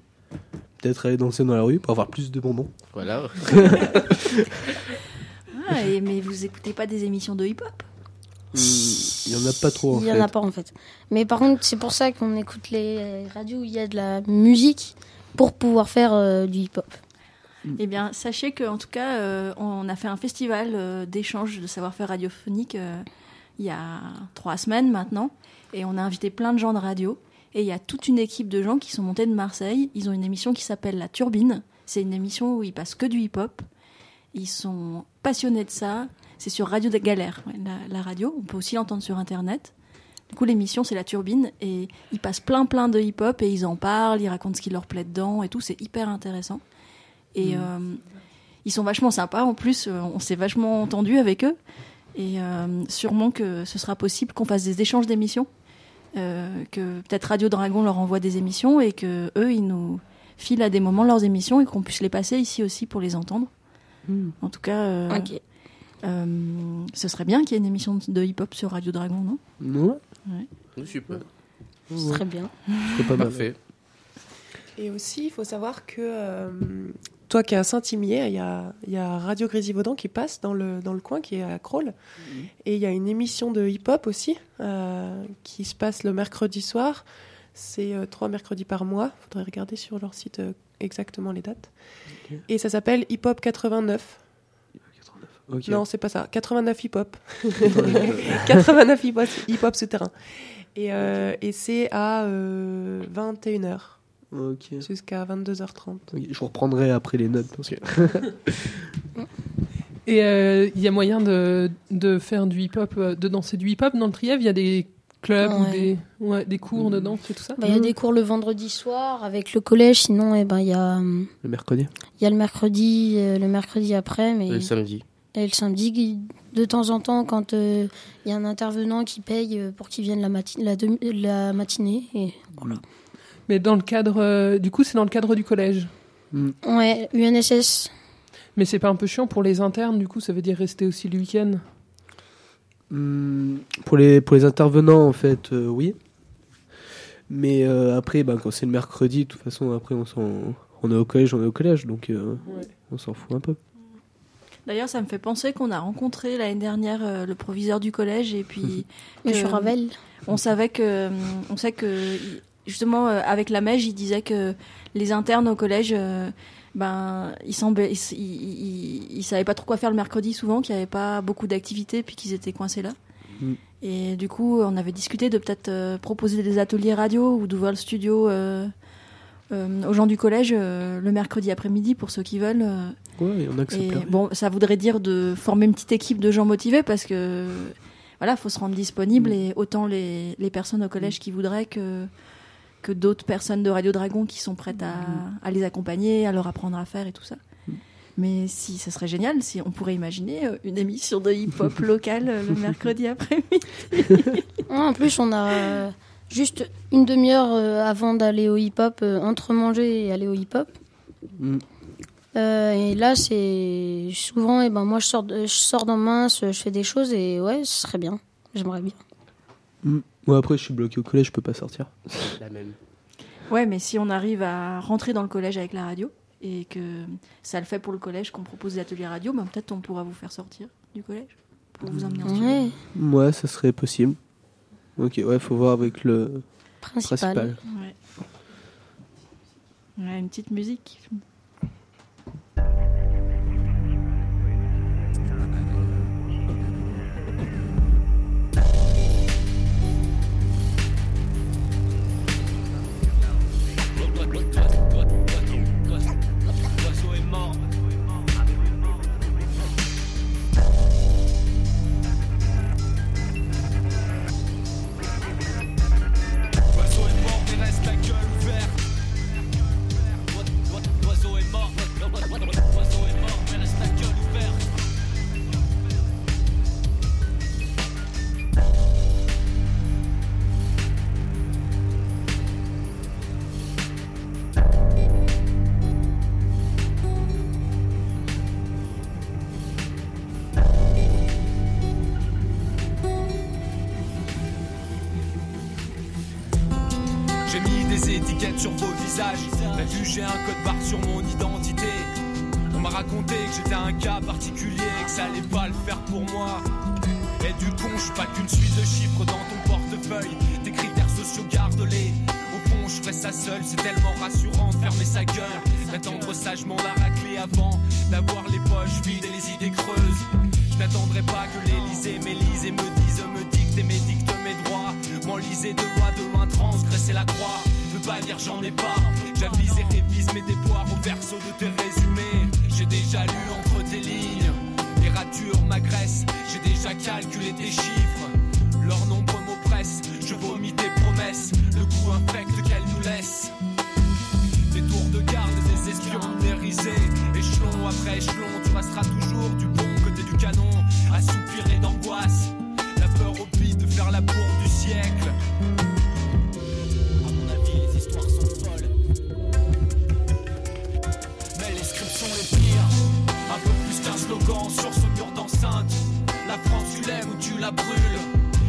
Peut-être aller danser dans la rue pour avoir plus de bonbons. Voilà. Ah, et- mais vous écoutez pas des émissions de hip-hop? Hmm, Il y en a pas trop en Il fait. y en a pas en fait. Mais par contre, c'est pour ça qu'on écoute les radios où il y a de la musique pour pouvoir faire euh, du hip-hop. Eh bien, sachez qu'en tout cas, euh, on a fait un festival euh, d'échange de savoir-faire radiophonique euh, il y a trois semaines maintenant. Et on a invité plein de gens de radio. Et il y a toute une équipe de gens qui sont montés de Marseille. Ils ont une émission qui s'appelle La Turbine. C'est une émission où ils passent que du hip-hop. Ils sont passionnés de ça. C'est sur Radio de Galère, la, la radio. On peut aussi l'entendre sur Internet. Du coup, l'émission, c'est La Turbine. Et ils passent plein, plein de hip-hop. Et ils en parlent, ils racontent ce qui leur plaît dedans et tout. C'est hyper intéressant. Et Mm. euh, ils sont vachement sympas. En plus, euh, on s'est vachement entendu avec eux. Et euh, sûrement que ce sera possible qu'on fasse des échanges d'émissions. Euh, que peut-être Radio Dragon leur envoie des émissions et que eux, ils nous filent à des moments leurs émissions et qu'on puisse les passer ici aussi pour les entendre. En tout cas, euh, Ok. euh, ce serait bien qu'il y ait une émission de hip-hop sur Radio Dragon, non? Non Ouais. Super. Ce serait bien. C'est pas mal. Parfait. Et aussi, il faut savoir que euh, toi qui es à Saint-Imier, il y a, il y a Radio Grésivaudan qui passe dans le, dans le coin, qui est à Crawl. Et il y a une émission de hip-hop aussi euh, qui se passe le mercredi soir. C'est euh, trois mercredis par mois. Il faudrait regarder sur leur site euh, exactement les dates. Et ça s'appelle Hip Hop 89. Ok. Non, c'est pas ça. 89 hip-hop. 89 hip-hop hip-hop souterrain. Et, euh, et c'est à euh, 21h. Jusqu'à 22h30. Ok, Je reprendrai après les notes parce que. Et euh, il y a moyen de, de faire du hip-hop, euh, de danser du hip-hop dans le Trièvre? Il y a des clubs ou des, ouais, des cours de danse et tout ça? Bah, Il y a des cours le vendredi soir avec le collège, sinon eh ben, il y, a, Le mercredi. il y a le mercredi, euh, le mercredi après. Mais Et le samedi. Et le samedi, de temps en temps, quand euh, il y a un intervenant qui paye euh, pour qu'il vienne la, mati- la, demi- la matinée. Et voilà. Mais dans le cadre, euh, du coup, c'est dans le cadre du collège. Ouais, UNSS. Mais c'est pas un peu chiant pour les internes, du coup, ça veut dire rester aussi le week-end? Hum, pour, les, pour les intervenants, en fait, euh, oui. Mais euh, après, ben, quand c'est le mercredi, de toute façon, après, on, s'en- on est au collège, on est au collège, donc euh, Ouais. on s'en fout un peu. D'ailleurs, ça me fait penser qu'on a rencontré l'année dernière euh, le proviseur du collège et puis Monsieur Ravel. On savait que, on sait que justement euh, avec la mèche, il disait que les internes au collège, euh, ben ils ils, ils, savaient pas trop quoi faire le mercredi souvent, qu'il y avait pas beaucoup d'activités puis qu'ils étaient coincés là. Mm. Et du coup, on avait discuté de peut-être euh, proposer des ateliers radio ou d'ouvrir le studio euh, aux gens du collège euh, le mercredi après-midi pour ceux qui veulent. euh, Ouais, et plairait. bon, ça voudrait dire de former une petite équipe de gens motivés parce que voilà, faut se rendre disponible Mm. et autant les, les personnes au collège qui voudraient que que d'autres personnes de Radio Dragon qui sont prêtes à, Mm. à les accompagner, à leur apprendre à faire et tout ça. Mais si, ça serait génial si on pourrait imaginer euh, une émission de hip-hop local euh, le mercredi après-midi. En plus, on a juste une demi-heure euh, avant d'aller au hip-hop, entre manger et aller au hip-hop. Mm. Euh, et là, c'est souvent, et ben moi, je sors, de- je sors dans mince, je fais des choses et ouais, ce serait bien. J'aimerais bien. Mm. Moi, après, je suis bloqué au collège, je peux pas sortir. La même. Ouais, mais si on arrive à rentrer dans le collège avec la radio et que ça le fait pour le collège qu'on propose des ateliers radio, ben peut-être on pourra vous faire sortir du collège pour vous emmener en studio. Ouais. Ouais, ça serait possible. Ok, ouais, faut voir avec le Principal. principal. Ouais. Ouais, une petite musique. J'étais un cas particulier, que ça allait pas le faire pour moi. Et du con, je pas qu'une suite de chiffres dans ton portefeuille. Tes critères sociaux, garde-les. Au fond, je ferais ça seul, c'est tellement rassurant de fermer sa gueule. D'attendre sagement la raclée avant d'avoir les poches vides et les idées creuses. Je n'attendrai pas que l'Elysée m'élise et me dise, me dicte et m'édicte mes droits. M'enliser de loi, de transgresser la croix. Pas j'en ai pas. J'avise et révise mes déboires au verso de tes résumés. J'ai déjà lu entre tes lignes. Les ratures m'agressent. J'ai déjà calculé tes chiffres. Leur nombre m'oppresse. Je vomis tes promesses. Le goût infect qu'elles nous laissent. Des tours de garde, des espions mérisés. Échelon après échelon, tu resteras toujours du bon côté du canon. À soupirer d'angoisse. La peur au de faire la bourre du siècle. Qu'un slogan sur ce mur d'enceinte. La France, tu l'aimes ou tu la brûles.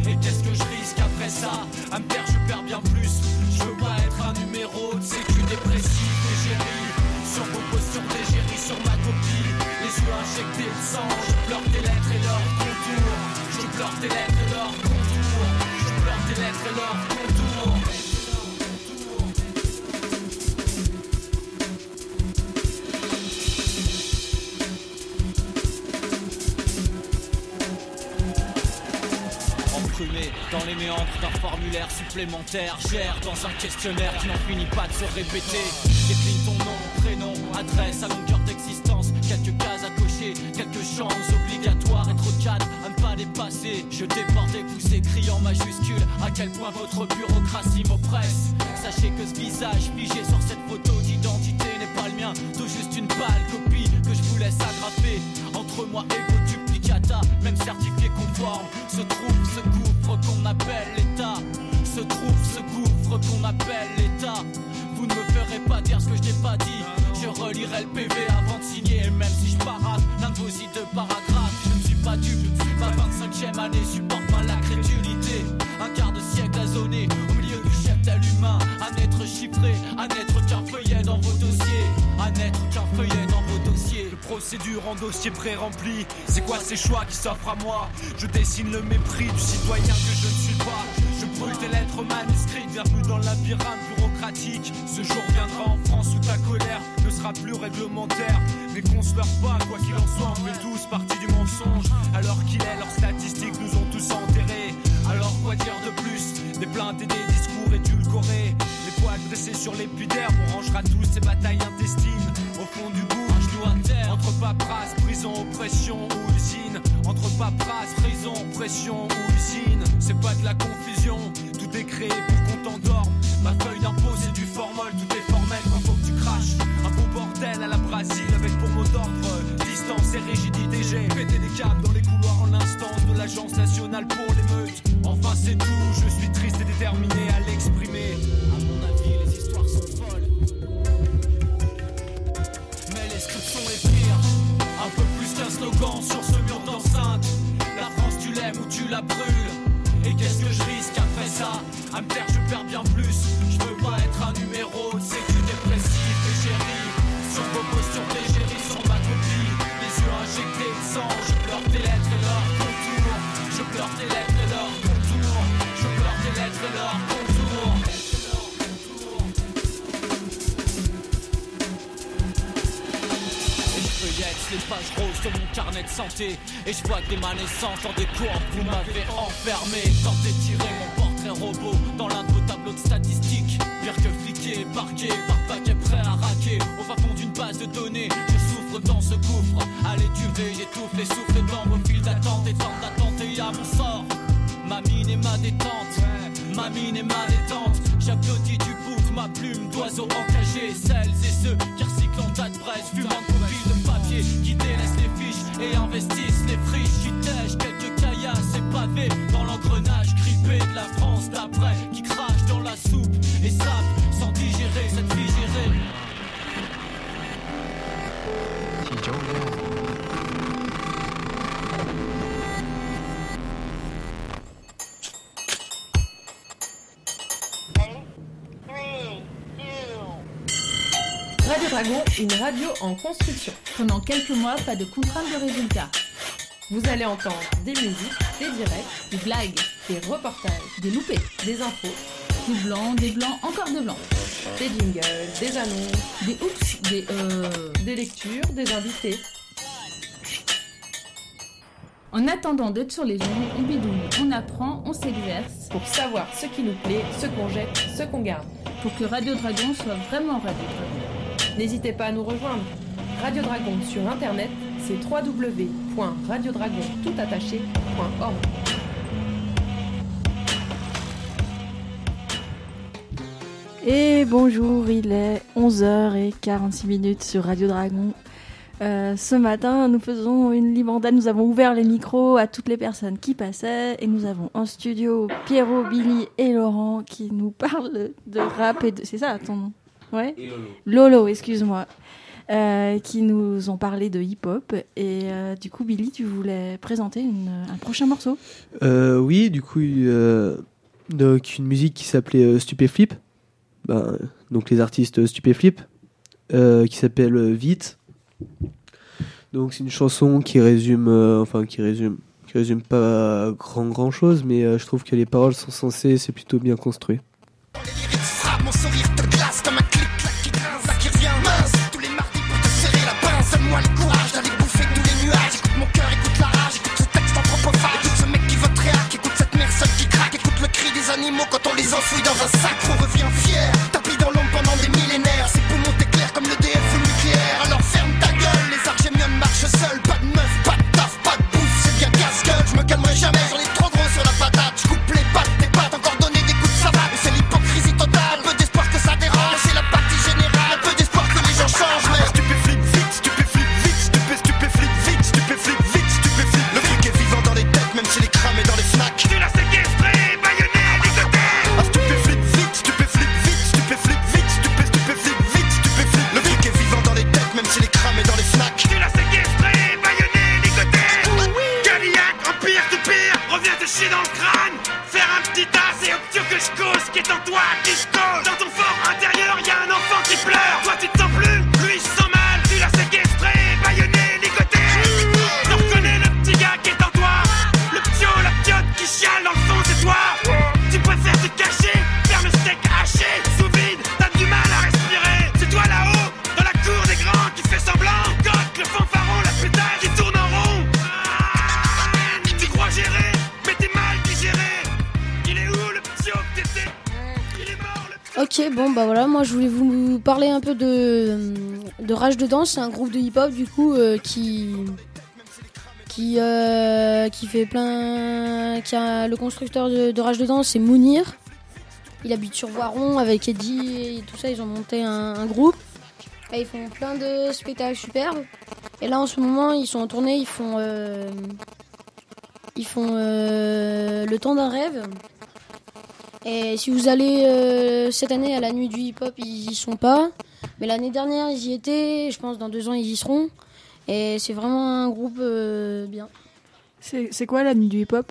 Et qu'est-ce que je risque après ça? À me taire, je perds bien plus. Je veux pas être un numéro de sécu dépressif. Égérie sur vos postures d'égérie sur ma copie. Les yeux injectés de sang. Je pleure tes lettres et leurs contours. Je pleure tes lettres et leurs contours. Je pleure tes lettres et leurs contours. Dans les méandres d'un formulaire supplémentaire Gère dans un questionnaire qui n'en finit pas de se répéter. Décline ton nom, prénom, adresse à longueur d'existence Quelques cases à cocher, quelques chances obligatoires de cadres à ne pas dépasser. Je déborde et vous écris en majuscule À quel point votre bureaucratie m'oppresse. Sachez que ce visage figé sur cette photo d'identité n'est pas le mien Tout juste une pâle copie que je vous laisse agrafer. Entre moi et vos même certifié conforme Se trouve ce gouffre qu'on appelle l'État Se trouve ce gouffre qu'on appelle l'État Vous ne me ferez pas dire ce que je n'ai pas dit. Je relirai le PV avant de signer. Et même si je parade l'un de vos deux paragraphes, je ne suis pas dupe. Ma 25e année supporte mal la crédulité. Un quart de siècle à zoner au milieu du cheptel humain. À n'être chiffré, à n'être qu'un feuillet dans vos dossiers. À n'être qu'un feuillet dans vos dossiers. Le procédure en dossier pré-rempli. C'est quoi ces choix qui s'offrent à moi? Je dessine le mépris du citoyen que je ne suis pas. Je brûle tes lettres manuscrites. Bienvenue dans le labyrinthe bureaucratique. Ce jour viendra en France où ta colère ne sera plus réglementaire. Mais qu'on se leurre pas, quoi qu'il en soit, on fait tous partie du mensonge. Alors qu'il est, leurs statistiques nous ont tous enterrés. Alors quoi dire de plus? Des plaintes et des discours édulcorés. Les poils dressés sur l'épiderme, on rangera tous ces batailles intestines. Au fond du Entre paperasse, prison, oppression ou usine. Entre paperasse, prison, oppression ou usine. C'est pas de la confusion, tout est créé pour qu'on t'endorme. Ma feuille d'impôt c'est du formol, tout est formel quand faut que tu. Un beau bordel à la Brésil avec pour mot d'ordre distance et rigidité. J'ai pété des câbles dans les couloirs en l'instance de l'Agence nationale pour l'émeute. Enfin c'est tout, je suis triste et déterminé à l'exprimer. Slogan sur ce mur d'enceinte. La France, tu l'aimes ou tu la brûles. Et qu'est-ce que je risque après ça? À me taire, je perds bien plus. Je veux pas être un numéro, Et je vois que des naissances dans des courbes Vous m'avez enfermé. Tentez de tirer mon portrait robot Dans l'un de vos tableaux de statistiques. Pire que fliqué, parqué Par paquet prêt à raquer. Au fin fond d'une base de données Je souffre dans ce gouffre. Allez tu veux, j'étouffe les souffles dans vos files d'attente. Et tente d'attenter à mon sort Ma mine et ma détente. Ma mine et ma détente J'applaudis du bout de ma plume d'oiseau engagé Celles et ceux qui recyclent en tas de braise Fumant de papier fiches et investissent les friches tèchent quelques caillasses et pavés Dans l'engrenage grippé de la France d'après une radio en construction. Pendant quelques mois, pas de contrainte de résultat. Vous allez entendre des musiques, des directs, des blagues, des reportages, des loupés, des infos, des blancs, des blancs, encore des blancs, des jingles, des annonces, des oups, des euh, des lectures, des invités. En attendant d'être sur les ondes, on bidouille, on apprend, on s'exerce. Pour savoir ce qui nous plaît, ce qu'on jette, ce qu'on garde. Pour que Radio Dragon soit vraiment Radio Dragon. N'hésitez pas à nous rejoindre. Radio Dragon sur internet, c'est www.radiodragon toutattaché.org. Et bonjour, il est 11h46 minutes sur Radio Dragon. Euh, ce matin, nous faisons une antenne. Nous avons ouvert les micros à toutes les personnes qui passaient et nous avons en studio Pierrot, Billy et Laurent qui nous parlent de rap et de. C'est ça ton nom? Ouais Et Lolo. Lolo, excuse-moi. Euh, qui nous ont parlé de hip-hop. Et euh, du coup, Billy, tu voulais présenter une- un prochain morceau Euh, oui, du coup, euh, donc une musique qui s'appelait euh, Stupéflip. Ben, donc les artistes euh, Stupéflip, euh, qui s'appelle euh, Vite. Donc c'est une chanson qui résume, euh, enfin qui résume, qui résume pas grand grand chose, mais euh, je trouve que les paroles sont sensées, c'est plutôt bien construit. Dans bah voilà, moi je voulais vous parler un peu de, de Rage de Danse, c'est un groupe de hip-hop du coup euh, qui qui euh, qui fait plein, qui a le constructeur de, Rage de Danse, c'est Mounir. Il habite sur Voiron avec Eddie et tout ça, ils ont monté un, groupe. Ils font plein de spectacles superbes. Et là en ce moment ils sont en tournée, ils font euh, ils font le temps d'un rêve. Et si vous allez euh, cette année à la nuit du hip-hop, ils y sont pas. Mais l'année dernière, ils y étaient. Je pense dans deux ans, ils y seront. Et c'est vraiment un groupe euh, bien. C'est quoi la nuit du hip-hop?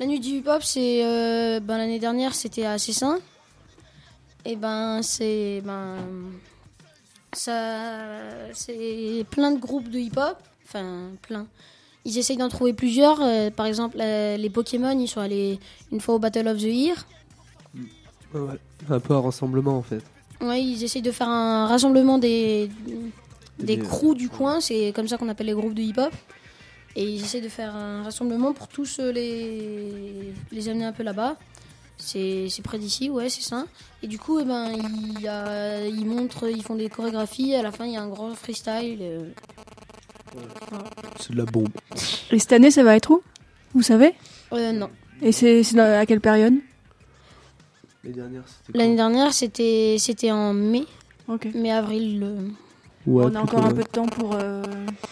La nuit du hip-hop, c'est euh, ben, l'année dernière, c'était à Cessin. Et ben c'est ben ça c'est plein de groupes de hip-hop, enfin plein. Ils essayent d'en trouver plusieurs. euh, par exemple, les Pokémon, ils sont allés une fois au Battle of the Year. Ouais, ouais. Un peu un rassemblement en fait. Ouais, ils essayent de faire un rassemblement des, des Des- crews du coin, c'est comme ça qu'on appelle les groupes de hip-hop. Et ils essayent de faire un rassemblement pour tous euh, les, les amener un peu là-bas. C'est c'est près d'ici, ouais, c'est ça. Et du coup, eh ben, il y a- ils montrent, ils font des chorégraphies. À la fin, il y a un grand freestyle. euh. Voilà. C'est de la bombe. Et cette année, ça va être où? Vous savez? Euh, non. Et c'est à quelle période? L'année dernière, c'était c'était en mai. Mai, avril. euh. Ouais, On a encore un peu de temps pour, euh,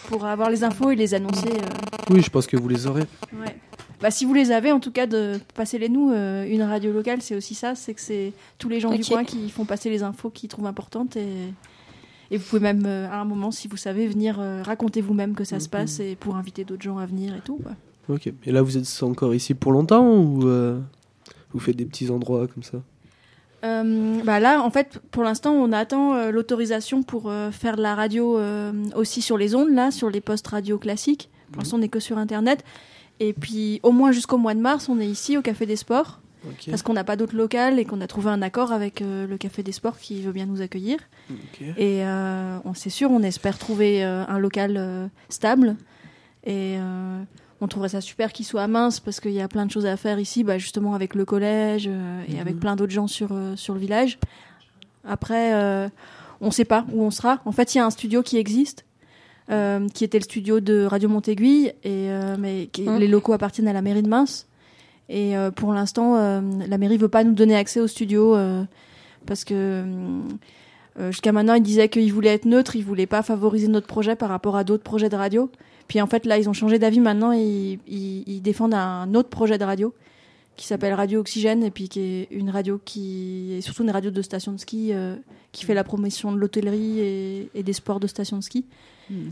pour avoir les infos et les annoncer. euh. Oui, je pense que vous les aurez. Ouais. Bah, si vous les avez, en tout cas, de passez-les nous. euh, une radio locale, c'est aussi ça, c'est que c'est tous les gens du coin qui font passer les infos qu'ils trouvent importantes. Et, et vous pouvez même, euh, à un moment, si vous savez, venir euh, raconter vous-même que ça se passe et pour inviter d'autres gens à venir et tout. quoi. Ok. Et là, vous êtes encore ici pour longtemps ou euh, vous faites des petits endroits comme ça Euh, bah là, en fait, pour l'instant, on attend euh, l'autorisation pour euh, faire de la radio aussi sur les ondes, là, sur les postes radio classiques. Pour l'instant, on n'est que sur Internet. Et puis, au moins jusqu'au mois de mars, on est ici au Café des Sports. Parce qu'on n'a pas d'autre local et qu'on a trouvé un accord avec le Café des Sports qui veut bien nous accueillir. Et on c'est sûr, on espère trouver un local stable. Et on trouverait ça super qu'il soit à Mince parce qu'il y a plein de choses à faire ici, bah, justement avec le collège euh, et Mhm. avec plein d'autres gens sur, euh, sur le village. Après, euh, on ne sait pas où on sera. En fait, il y a un studio qui existe. qui était le studio de Radio Montéguille, et, mais qui- Mhm. les locaux appartiennent à la mairie de Mince. Et pour l'instant, la mairie veut pas nous donner accès au studio parce que jusqu'à maintenant, ils disaient qu'ils voulaient être neutres, ils voulaient pas favoriser notre projet par rapport à d'autres projets de radio. Puis en fait, là, ils ont changé d'avis maintenant et ils, ils- ils défendent un autre projet de radio qui s'appelle Radio Oxygène et puis qui est une radio qui est surtout une radio de station de ski euh, qui fait la promotion de l'hôtellerie et, et des sports de station de ski.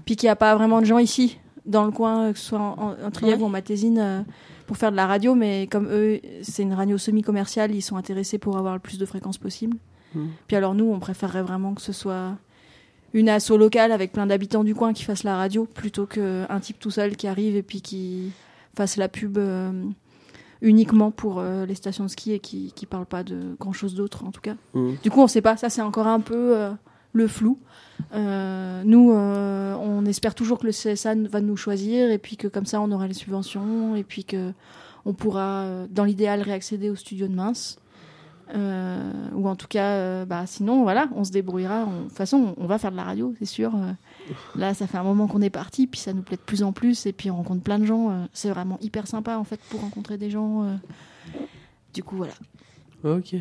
Puis qu'il n'y a pas vraiment de gens ici dans le coin, que ce soit en, en, en Trièvre Ouais. ou en Matésine, euh, pour faire de la radio, mais comme eux, c'est une radio semi-commerciale, ils sont intéressés pour avoir le plus de fréquences possible. Mhm. Puis alors nous, on préférerait vraiment que ce soit une asso locale avec plein d'habitants du coin qui fasse la radio, plutôt qu'un type tout seul qui arrive et puis qui fasse la pub euh, uniquement pour euh, les stations de ski et qui qui parle pas de grand chose d'autre en tout cas. Mhm. Du coup, on sait pas. Ça, c'est encore un peu euh, le flou. Nous, on espère toujours que le CSA va nous choisir et puis que comme ça, on aura les subventions et puis que on pourra, dans l'idéal, réaccéder au studio de Mince. Euh, ou en tout cas, euh, bah, sinon, voilà, on se débrouillera. On- De toute façon, on, on va faire de la radio, c'est sûr. Euh, là, ça fait un moment qu'on est parti, puis ça nous plaît de plus en plus, et puis on rencontre plein de gens. euh, c'est vraiment hyper sympa, en fait, pour rencontrer des gens. euh. Du coup, voilà. Ok.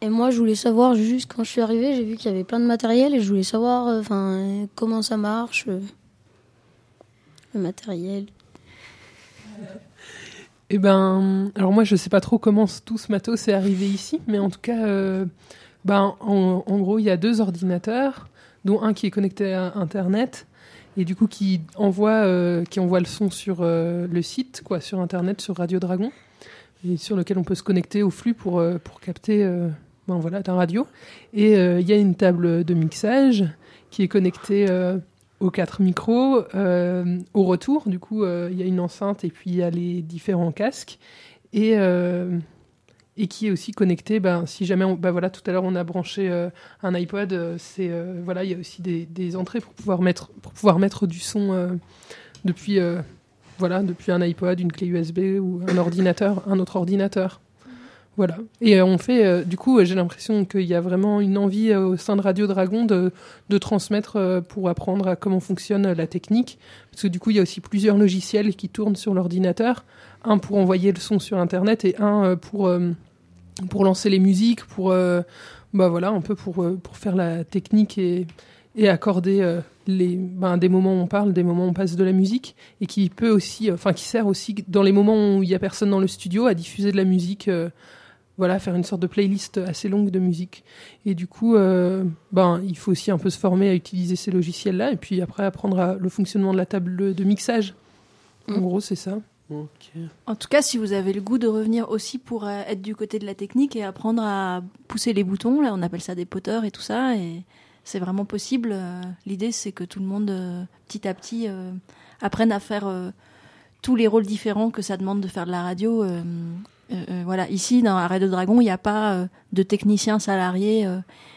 Et moi, je voulais savoir, juste quand je suis arrivée, j'ai vu qu'il y avait plein de matériel et je voulais savoir enfin, euh, comment ça marche, euh, le matériel. Eh ben, alors moi je sais pas trop comment tout ce matos est arrivé ici, mais en tout cas, euh, ben, en, gros il y a deux ordinateurs, dont un qui est connecté à Internet et du coup qui envoie, qui envoie le son sur le site, quoi, sur Internet, sur Radio Dragon, sur lequel on peut se connecter au flux pour, capter ben voilà, d'un radio. Et il y a une table de mixage qui est connectée aux quatre micros. au retour, du coup, il y a une enceinte et puis il y a les différents casques. Et, et qui est aussi connecté. Ben, si jamais, on, ben voilà, tout à l'heure on a branché euh, un iPod, euh, c'est euh, voilà, il y a aussi des, des, entrées pour pouvoir mettre pour pouvoir mettre du son depuis voilà, depuis un iPod, une clé USB ou un ordinateur, un autre ordinateur. Voilà. Et on fait, du coup, j'ai l'impression qu'il y a vraiment une envie au sein de Radio Dragon de, transmettre pour apprendre à comment fonctionne la technique. Parce que du coup, il y a aussi plusieurs logiciels qui tournent sur l'ordinateur. Un pour envoyer le son sur Internet et un pour pour lancer les musiques, pour euh, bah voilà, un peu pour, euh, pour faire la technique et, et accorder euh, les, ben, des moments où on parle, des moments où on passe de la musique, et qui peut aussi, enfin qui sert aussi dans les moments où il y a personne dans le studio à diffuser de la musique, voilà, faire une sorte de playlist assez longue de musique. Et du coup, ben il faut aussi un peu se former à utiliser ces logiciels-là, et puis après apprendre le fonctionnement de la table de mixage. En mm. gros, c'est ça. En tout cas, si vous avez le goût de revenir aussi pour euh, être du côté de la technique et apprendre à pousser les boutons, là on appelle ça des poteurs et tout ça, et c'est vraiment possible. Euh, l'idée c'est que tout le monde, euh, petit à petit, apprenne à faire tous les rôles différents que ça demande de faire de la radio. Voilà, ici dans Arrêt de Dragon, il n'y a pas de technicien salarié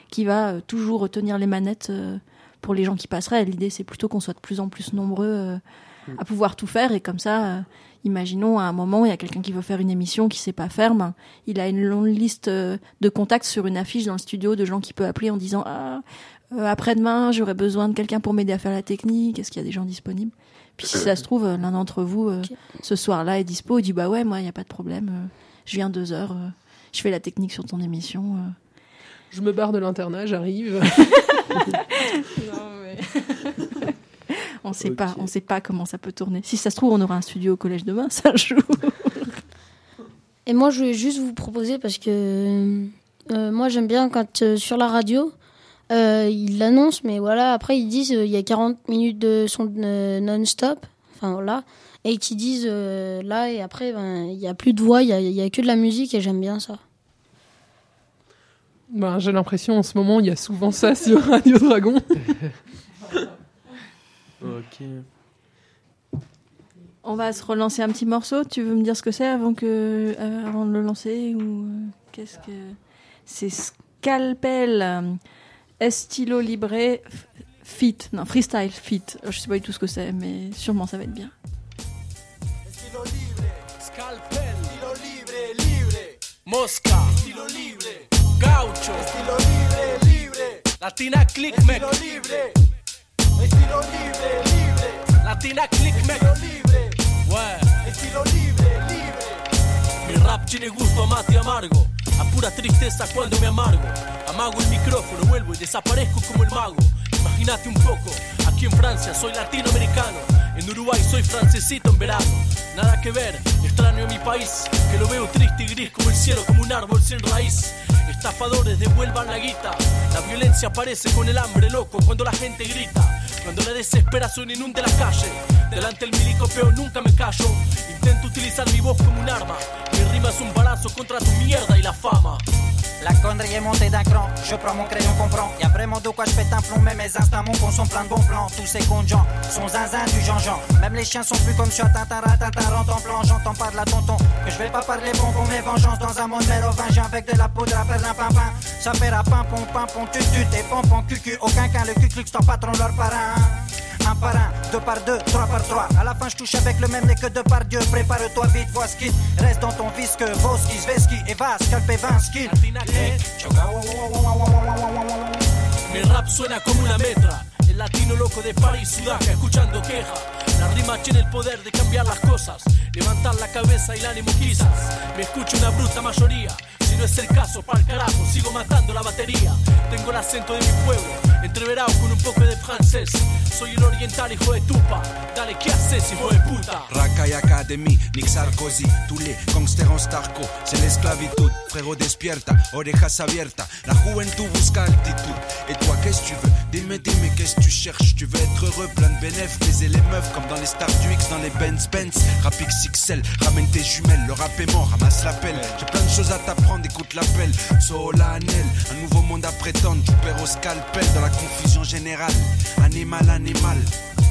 qui va toujours tenir les manettes pour les gens qui passeraient. L'idée c'est plutôt qu'on soit de plus en plus nombreux à pouvoir tout faire. Et comme ça Imaginons à un moment, il y a quelqu'un qui veut faire une émission qui sait pas faire, ben, il a une longue liste euh, de contacts sur une affiche dans le studio de gens qui peut appeler en disant ah, euh, après-demain, j'aurais besoin de quelqu'un pour m'aider à faire la technique. Est-ce qu'il y a des gens disponibles? Puis si ça se trouve, l'un d'entre vous ce soir-là est dispo, il dit bah ouais, moi il n'y a pas de problème, je viens deux heures, je fais la technique sur ton émission. Je me barre de l'internat, j'arrive. non mais on sait pas, on sait pas comment ça peut tourner. Si ça se trouve, on aura un studio au collège demain, ça joue. Et moi, je voulais juste vous proposer parce que euh, moi, j'aime bien quand euh, sur la radio, euh, ils l'annoncent, mais voilà, après ils disent il y a 40 minutes de son non-stop, enfin voilà, et qui disent là et après ben, il y a plus de voix, il y a, que de la musique et j'aime bien ça. Ben, j'ai l'impression en ce moment il y a souvent ça sur Radio Dragon. Ok. On va se relancer un petit morceau. Tu veux me dire ce que c'est avant que, euh, avant de le lancer ou euh, qu'est-ce que c'est? Scalpel, euh, Estilo Libre, Fit, non freestyle Fit. Je sais pas du tout ce que c'est, mais sûrement ça va être bien. Mosca, estilo libre, Gaucho, estilo libre, libre, Latina Click Estilo libre. Estilo libre, libre. Latina click me. Estilo libre. Ouais. Estilo libre, libre. Mi rap tiene gusto a mate amargo. A pura tristeza cuando me amargo. Amago el micrófono, vuelvo y desaparezco como el mago. Imagínate un poco, aquí en Francia soy latinoamericano. En Uruguay soy francesito en verano. Nada que ver, extraño a mi país, que lo veo triste y gris como el cielo, como un árbol sin raíz. Estafadores devuelvan la guita. La violencia aparece con el hambre loco cuando la gente grita. Cuando la desesperación inunde la calle. Delante el milicopeo nunca me callo. Intento utilizar mi voz como un arma. Mi rima es un balazo contra tu mierda y la fama. La connerie est montée d'un cran, je prends mon crayon, comprends. Y'a vraiment de quoi je pète un plomb, mais mes instincts mon con sont plein de bons plans. Tous ces gens sont zinzin du Même les chiens sont plus comme sur rentre en plan. J'entends pas de la tonton, que je vais pas parler bon pour mes vengeances dans un monde mérovingien avec de la poudre à perlin pimpin. Ça fait la pimpon, pimpon, tu tu t'es pompon, cucu, aucun qu'un, le cuclux, ton patron, leur parrain un par un, deux par deux, trois par trois. À la fin, je touche avec le même nez que deux par Dieu. Prépare-toi vite, vois ce reste dans ton visque. Voski, Zveski, Eva, Scalpe, Vansky. Mi rap suena como una metra. El latino loco de París, Sudaca, escuchando queja. La rima tiene el poder de cambiar las cosas, levantar la cabeza y el ánimo quizás. Me escucha una bruta mayoría no es el caso, pa'l carajo, sigo matando la batería. Tengo el de mi pueblo, entreverado con un poco de francés. Soy el oriental, hijo de tupa. Dale, ¿qué haces, hijo de puta? Raka y Academy, Nick Sarkozy, tous les en starco. C'est l'esclavitud, frérot despierta, orejas abiertas. La juventud busca altitud. Et toi, qu'est-ce que tu veux? Dis-moi, dis-moi, qu'est-ce que tu cherches? Tu veux être heureux, plein de bénéfices, baiser les meufs comme dans les stars du X, dans les Benz Benz. Rapix XL, ramène tes jumelles, le rap est mort, ramasse l'appel. J'ai plein de choses à t'apprendre, écoute l'appel. Solennel, un nouveau monde à prétendre. Tu perds au scalpel la confusion générale. Animal, animal.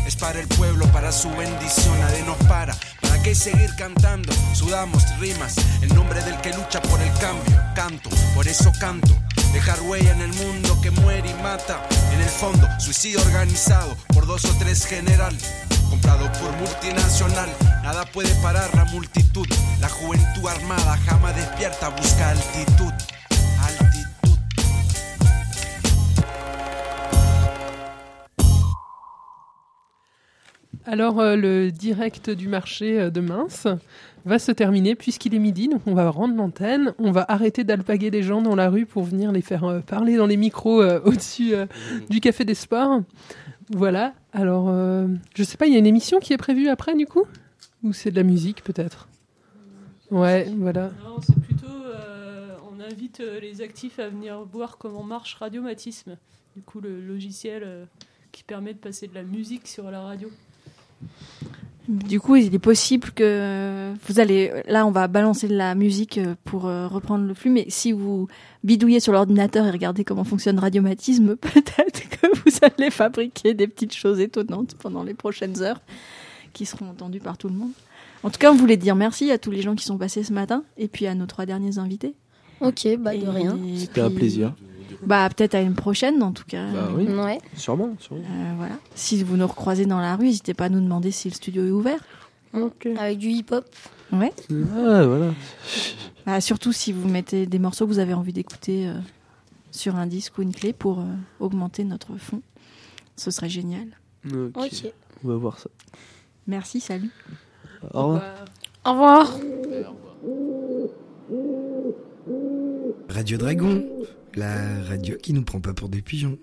Es para el pueblo, para su bendición, nadie nos para. ¿Para qué seguir cantando? Sudamos rimas, el nombre del que lucha por el cambio. Canto, por eso canto. Dejar huella en el mundo que muere y mata. En el fondo, suicidio organizado por dos o tres general. Comprado por multinacional, nada puede parar la multitud. La juventud armada jamás despierta, busca altitud. Altitud. Alors, euh, le direct du marché euh, de Mince va se terminer puisqu'il est midi, donc on va rendre l'antenne. On va arrêter d'alpaguer les gens dans la rue pour venir les faire euh, parler dans les micros euh, au-dessus euh, du Café des Sports. Voilà. Alors, euh, je sais pas, il y a une émission qui est prévue après, du coup? Ou c'est de la musique, peut-être? Ouais, voilà. Non, c'est plutôt. euh, on invite euh, les actifs à venir voir comment marche Radiomatisme. Du coup, le logiciel qui permet de passer de la musique sur la radio. Du coup, il est possible que vous allez. Là, on va balancer de la musique euh, pour euh, reprendre le flux, mais si vous bidouillez sur l'ordinateur et regardez comment fonctionne Radiomatisme, peut-être que vous allez fabriquer des petites choses étonnantes pendant les prochaines heures qui seront entendues par tout le monde. En tout cas, on voulait dire merci à tous les gens qui sont passés ce matin et puis à nos trois derniers invités. Ok, bah de rien. C'était un plaisir. Bah peut-être à une prochaine en tout cas. Bah oui. Ouais. Sûrement, sûrement. Euh, voilà. Si vous nous recroisez dans la rue, n'hésitez pas à nous demander si le studio est ouvert. Avec du hip-hop. Ouais. Ah, voilà. Bah, surtout si vous mettez des morceaux que vous avez envie d'écouter euh, sur un disque ou une clé pour euh, augmenter notre fond. Ce serait génial. Ok. On va voir ça. Merci, salut. Au revoir. Au revoir. Radio Dragon, la radio qui nous prend pas pour des pigeons.